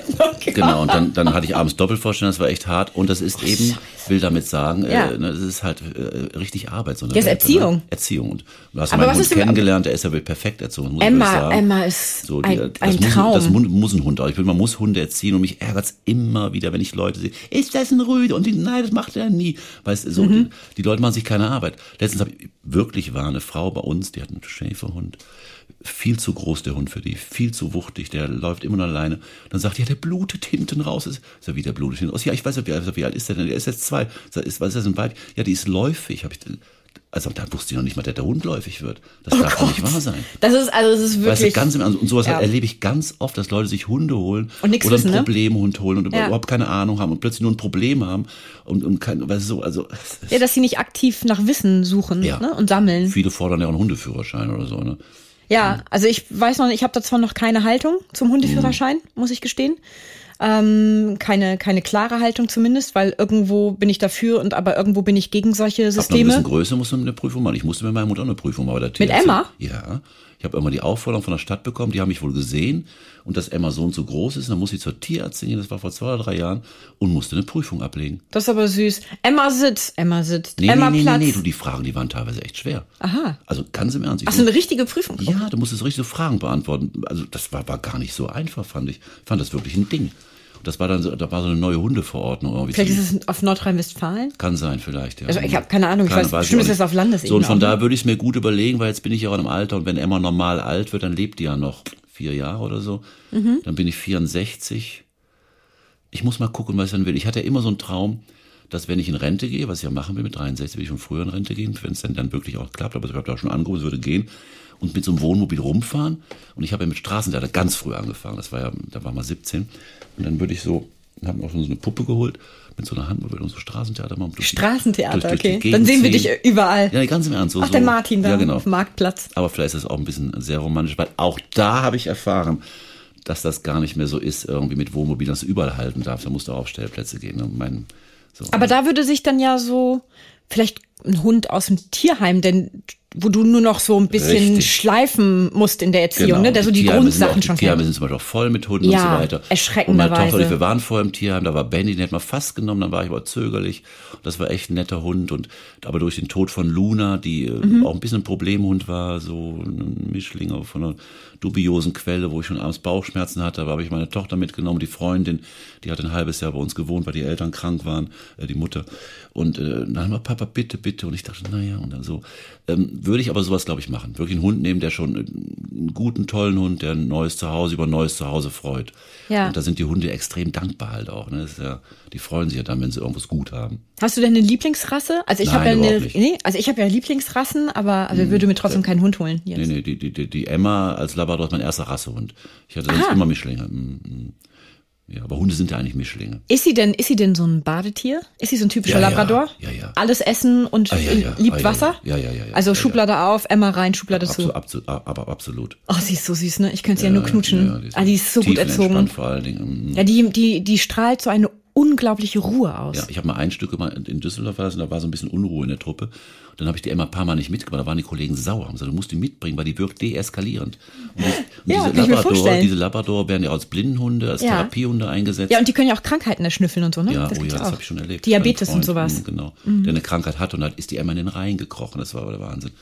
genau, und dann, dann hatte ich abends Doppelvorstellung, das war echt hart. Und das ist eben, will damit sagen, Ja. äh, ne, das ist halt äh, richtig Arbeit. So eine Ja, ist Welpe, Erziehung. Ne? Erziehung. Und du hast Aber meinen was Hund kennengelernt, der ist ja wirklich perfekt erzogen. Muss ich Emma, wirklich sagen. Emma ist So, die, ein, das ein muss, Traum. Das muss, muss ein Hund auch. Ich will, man muss Hunde erziehen und mich ärgert's immer wieder, wenn ich Leute sehe. Ist das ein Rüde? Und die, nein, das macht er nie. Weißt so, Mhm. die, die Leute machen sich keine Arbeit. Letztens habe ich, wirklich war eine Frau bei uns, die hat einen Schäferhund. Viel zu groß, der Hund für die. Viel zu wuchtig. Der läuft immer nur alleine. Dann sagt die, ja, der blutet hinten raus. Ist ja, wie der blutet hinten raus. Ja, ich weiß nicht, wie, alt- wie alt ist der denn? Der ist jetzt zwei. Sag, Ist, was ist das, ein Weib? Ja, die ist läufig. Hab ich, also, da wusste ich noch nicht mal, dass der Hund läufig wird. Das darf doch nicht wahr sein. Das ist, also, es ist Weißt du, wirklich. ganz im und sowas Ja. erlebe ich ganz oft, dass Leute sich Hunde holen Und oder wissen, einen ne? Problemhund holen und Ja. überhaupt keine Ahnung haben und plötzlich nur ein Problem haben und, und kein, weißt du, so, also ja, dass sie nicht aktiv nach Wissen suchen Ja. ne, und sammeln. viele fordern ja auch einen Hundeführerschein oder so. Ne? Ja, also ich weiß noch nicht, ich habe da zwar noch keine Haltung zum Hundeführerschein, Mhm. muss ich gestehen. Ähm, keine, keine klare Haltung zumindest, weil irgendwo bin ich dafür und aber irgendwo bin ich gegen solche Ab einer Systeme. Größe musst du eine Prüfung machen. Ich musste mit meiner Mutter auch eine Prüfung machen. Mit. Emma? Ja. Ich habe immer die Aufforderung von der Stadt bekommen, die haben mich wohl gesehen und dass Emma so und so groß ist. Und dann musste ich zur Tierärztin gehen, das war vor zwei oder drei Jahren, und musste eine Prüfung ablegen. Das ist aber süß. Emma sitzt, Emma sitzt, Nee, Emma nee, nee, Platz. nee, nee, du, die Fragen, die waren teilweise echt schwer. Aha. Also ganz im Ernst. Ach so, eine richtige Prüfung. Ja, du musstest richtig so Fragen beantworten. Also das war, war gar nicht so einfach, fand ich. Ich fand das wirklich ein Ding. Das war dann so, da war so eine neue Hundeverordnung. Irgendwie Vielleicht so- ist es auf Nordrhein-Westfalen. kann sein, vielleicht, ja. Also ich habe keine Ahnung, ich weiß, ich bestimmt ist das auf Landesebene So, und von daher würde ich es mir gut überlegen, weil jetzt bin ich ja auch im Alter und wenn Emma normal alt wird, dann lebt die ja noch vier Jahre oder so. Mhm. Dann bin ich 64. Ich muss mal gucken, was ich dann will. Ich hatte ja immer so einen Traum, dass wenn ich in Rente gehe, was ich ja machen will mit 63, will ich schon früher in Rente gehen, wenn es dann, dann wirklich auch klappt, aber ich habe da auch schon angerufen, es würde gehen und mit so einem Wohnmobil rumfahren. Und ich habe ja mit Straßentheater ganz früh angefangen, das war ja, da war mal 17. Und dann würde ich so, haben auch schon so eine Puppe geholt mit so einer Handmobile und so Straßentheater machen. Straßentheater, durch- durch okay. Gegend Dann sehen wir dich überall. Ja, ganz im Ernst. So, Ach, so. der Martin da ja, genau. auf dem Marktplatz. Aber vielleicht ist das auch ein bisschen sehr romantisch, weil auch da habe ich erfahren, dass das gar nicht mehr so ist, irgendwie mit Wohnmobil, dass du überall halten darfst. Da musst du auch auf Stellplätze gehen. Ne? Mein, so. Aber da würde sich dann ja so vielleicht ein Hund aus dem Tierheim, denn wo du nur noch so ein bisschen Richtig. schleifen musst in der Erziehung, Genau. ne? der so die sind Grundsachen auch, schon Die Tierheime kennt. sind zum Beispiel auch voll mit Hunden Ja, und so weiter. erschreckenderweise. Und meine Tochter, wir waren vorher im Tierheim, da war Benny, den hätten wir fast genommen, dann war ich aber zögerlich. Das war echt ein netter Hund. Und aber durch den Tod von Luna, die äh, Mhm. auch ein bisschen ein Problemhund war, so ein Mischling von einer dubiosen Quelle, wo ich schon abends Bauchschmerzen hatte, aber habe ich meine Tochter mitgenommen, die Freundin, die hat ein halbes Jahr bei uns gewohnt, weil die Eltern krank waren, äh, die Mutter. Und äh, dann haben wir, Papa, bitte, bitte. Und ich dachte, naja, und dann so. Ähm, würde ich aber sowas, glaube ich, machen. Wirklich einen Hund nehmen, der schon äh, einen guten, tollen Hund, der ein neues Zuhause über ein neues Zuhause freut. Ja. Und da sind die Hunde extrem dankbar halt auch. Ne? Ja, die freuen sich ja dann, wenn sie irgendwas gut haben. Hast du denn eine Lieblingsrasse? Also ich habe ja eine. Hm. nee, also ich habe ja Lieblingsrassen, aber also würde mir trotzdem keinen Hund holen jetzt. Nee, nee, die, die, die, die Emma als Labrador ist mein erster Rassehund. Ich hatte sonst Aha. immer Mischlinge. Mm, mm. Ja, aber Hunde sind ja eigentlich Mischlinge. Ist sie denn, ist sie denn so ein Badetier? Ist sie so ein typischer Ja, ja, Labrador? ja, ja. Alles essen und Ah, ja, ja, liebt ah, ja, Wasser? ja, ja, ja, ja, Also ja, Schublade auf, Emma rein, Schublade zu. Absolut, absolut, aber absolut. Oh, sie ist so süß, ne? Ich könnte sie ja, nur knutschen. Ja, ah, die ist so gut erzogen. vor allen Dingen. Ja, die, die, die strahlt so eine unglaubliche Ruhe aus. Ja, ich habe mal ein Stück in Düsseldorf war das, und da war so ein bisschen Unruhe in der Truppe. Und dann habe ich die Emma ein paar Mal nicht mitgebracht. Da waren die Kollegen sauer. Haben gesagt, du musst die mitbringen, weil die wirkt deeskalierend. Und, und Ja, diese, ich Labrador, diese Labrador werden ja als Blindenhunde, als Ja. Therapiehunde eingesetzt. Ja, und die können ja auch Krankheiten erschnüffeln und so, ne? Ja, oh gibt's ja, das habe ich schon erlebt. Diabetes Mein und Freund, sowas. Genau, der eine Krankheit hat und dann ist die Emma in den Rhein gekrochen. Das war aber der Wahnsinn.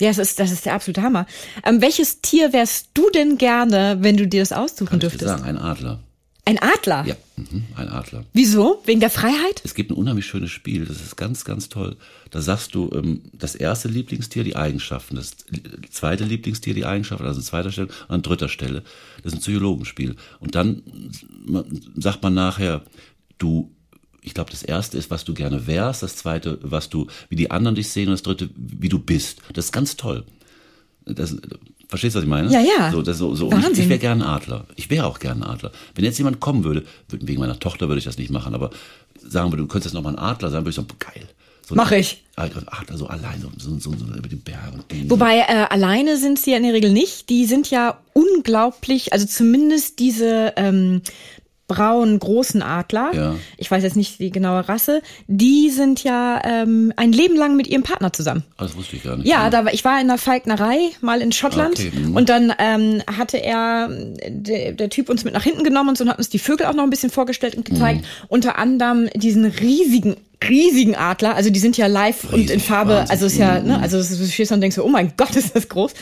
Ja, das ist, das ist der absolute Hammer. Ähm, welches Tier wärst du denn gerne, wenn du dir das aussuchen Kann ich dir dürftest? sagen, ein Adler. Ein Adler? Ja, mhm, ein Adler. Wieso? Wegen der Freiheit? Es gibt ein unheimlich schönes Spiel, das ist ganz, ganz toll. Da sagst du, ähm, das erste Lieblingstier, die Eigenschaften, das zweite Lieblingstier, die Eigenschaften, also an zweiter Stelle an dritter Stelle. Das ist ein Psychologenspiel. Und dann sagt man nachher, du, ich glaube, das erste ist, was du gerne wärst, das zweite, was du, wie die anderen dich sehen, und das dritte, wie du bist. Das ist ganz toll. Das, verstehst du, was ich meine? Ja, ja. So, das, so, so. Ich, Wahnsinn. ich wäre gern ein Adler. Ich wäre auch gern ein Adler. Wenn jetzt jemand kommen würde, wegen meiner Tochter würde ich das nicht machen, aber sagen würde, du könntest jetzt noch mal ein Adler sein, würde ich sagen, geil. So Mach ich. Adler so allein, so, so, so, über den Bergen. und Wobei äh, alleine sind sie ja in der Regel nicht. Die sind ja unglaublich, also zumindest diese ähm, braunen großen Adler, Ja. ich weiß jetzt nicht die genaue Rasse, die sind ja ähm, ein Leben lang mit ihrem Partner zusammen. Ah, das wusste ich gar nicht. Ja, da war, ich war in einer Falknerei mal in Schottland Okay, mhm. und dann ähm, hatte er der, der Typ uns mit nach hinten genommen und so und hat uns die Vögel auch noch ein bisschen vorgestellt und gezeigt. Mhm. Unter anderem diesen riesigen riesigen Adler, also die sind ja live und in Riesig, Farbe, Wahnsinn. Mhm. also ist ja, ne, also du stehst da und denkst so, oh mein Gott, ist das groß.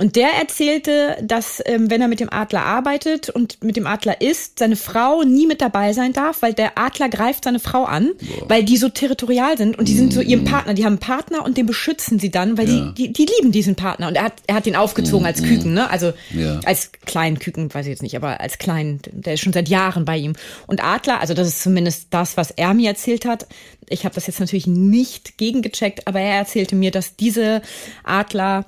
Und der erzählte, dass ähm, wenn er mit dem Adler arbeitet und mit dem Adler isst, seine Frau nie mit dabei sein darf, weil der Adler greift seine Frau an, weil die so territorial sind und die sind so ihrem Partner, die haben einen Partner und den beschützen sie dann, weil Mhm. Ja. Mhm. die, die, die lieben diesen Partner. Und er hat, er hat den aufgezogen als Küken, ne? Also Ja. als kleinen Küken, weiß ich jetzt nicht, aber als kleinen, der ist schon seit Jahren bei ihm. Und Adler, also das ist zumindest das, was er mir erzählt hat. Ich habe das jetzt natürlich nicht gegengecheckt, aber er erzählte mir, dass diese Adler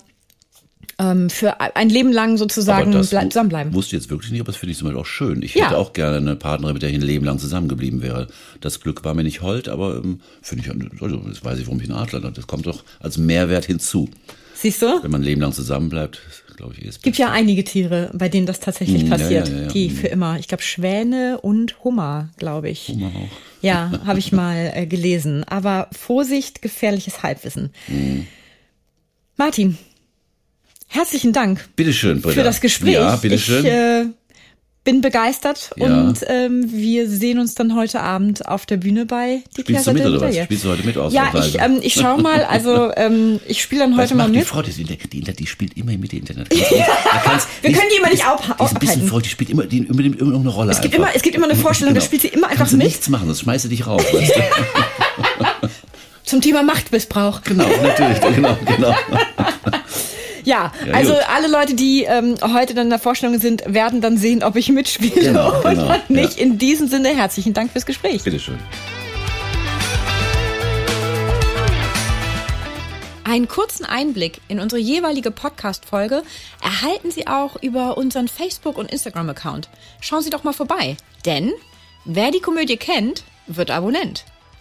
ähm, für ein Leben lang sozusagen ble- zusammenbleiben. Wusste jetzt wirklich nicht, aber das finde ich zum Beispiel auch schön. Ich Ja. hätte auch gerne eine Partnerin, mit der ich ein Leben lang zusammengeblieben wäre. Das Glück war mir nicht hold, aber ähm, finde ich, also, das weiß ich, warum ich einen Adler habe. Das kommt doch als Mehrwert hinzu. Siehst du? Wenn man ein Leben lang zusammenbleibt, glaube ich, ist Gibt ja einige Tiere, bei denen das tatsächlich Mm, passiert. ja, ja, ja. Die Mm. für immer. Ich glaube Schwäne und Hummer, glaube ich. Hummer auch. Ja, habe ich mal äh, gelesen. Aber Vorsicht, gefährliches Halbwissen. Mm. Martin, herzlichen Dank Bitteschön, Britta. für das Gespräch. Ja, bitteschön. Ich äh, bin begeistert Ja. und ähm, wir sehen uns dann heute Abend auf der Bühne bei Die Spielst du mit der oder was? Spielst du heute mit Ja, ausnahmsweise? ich, ähm, ich schau mal, also ähm, ich spiele dann Was heute mal die mit. Frau, die, die, die, die spielt immer mit dem Internet. Da Wir die- können die immer nicht die- auf- Die ist ein bisschen voll, die spielt immer, die übernimmt irgendeine Rolle Es gibt einfach. immer, es gibt immer eine Vorstellung, da Genau. spielt sie immer einfach Kannst mit. nichts machen, sonst schmeißt sie dich raus. Weißt du? Zum Thema Machtmissbrauch. genau, natürlich, genau, genau. Ja, Ja, also gut. alle Leute, die ähm, heute dann in der Vorstellung sind, werden dann sehen, ob ich mitspiele Genau, oder genau, nicht. ja. In diesem Sinne, herzlichen Dank fürs Gespräch. Bitteschön. Einen kurzen Einblick in unsere jeweilige Podcast-Folge erhalten Sie auch über unseren Facebook- und Instagram-Account. Schauen Sie doch mal vorbei. Denn wer die Komödie kennt, wird Abonnent.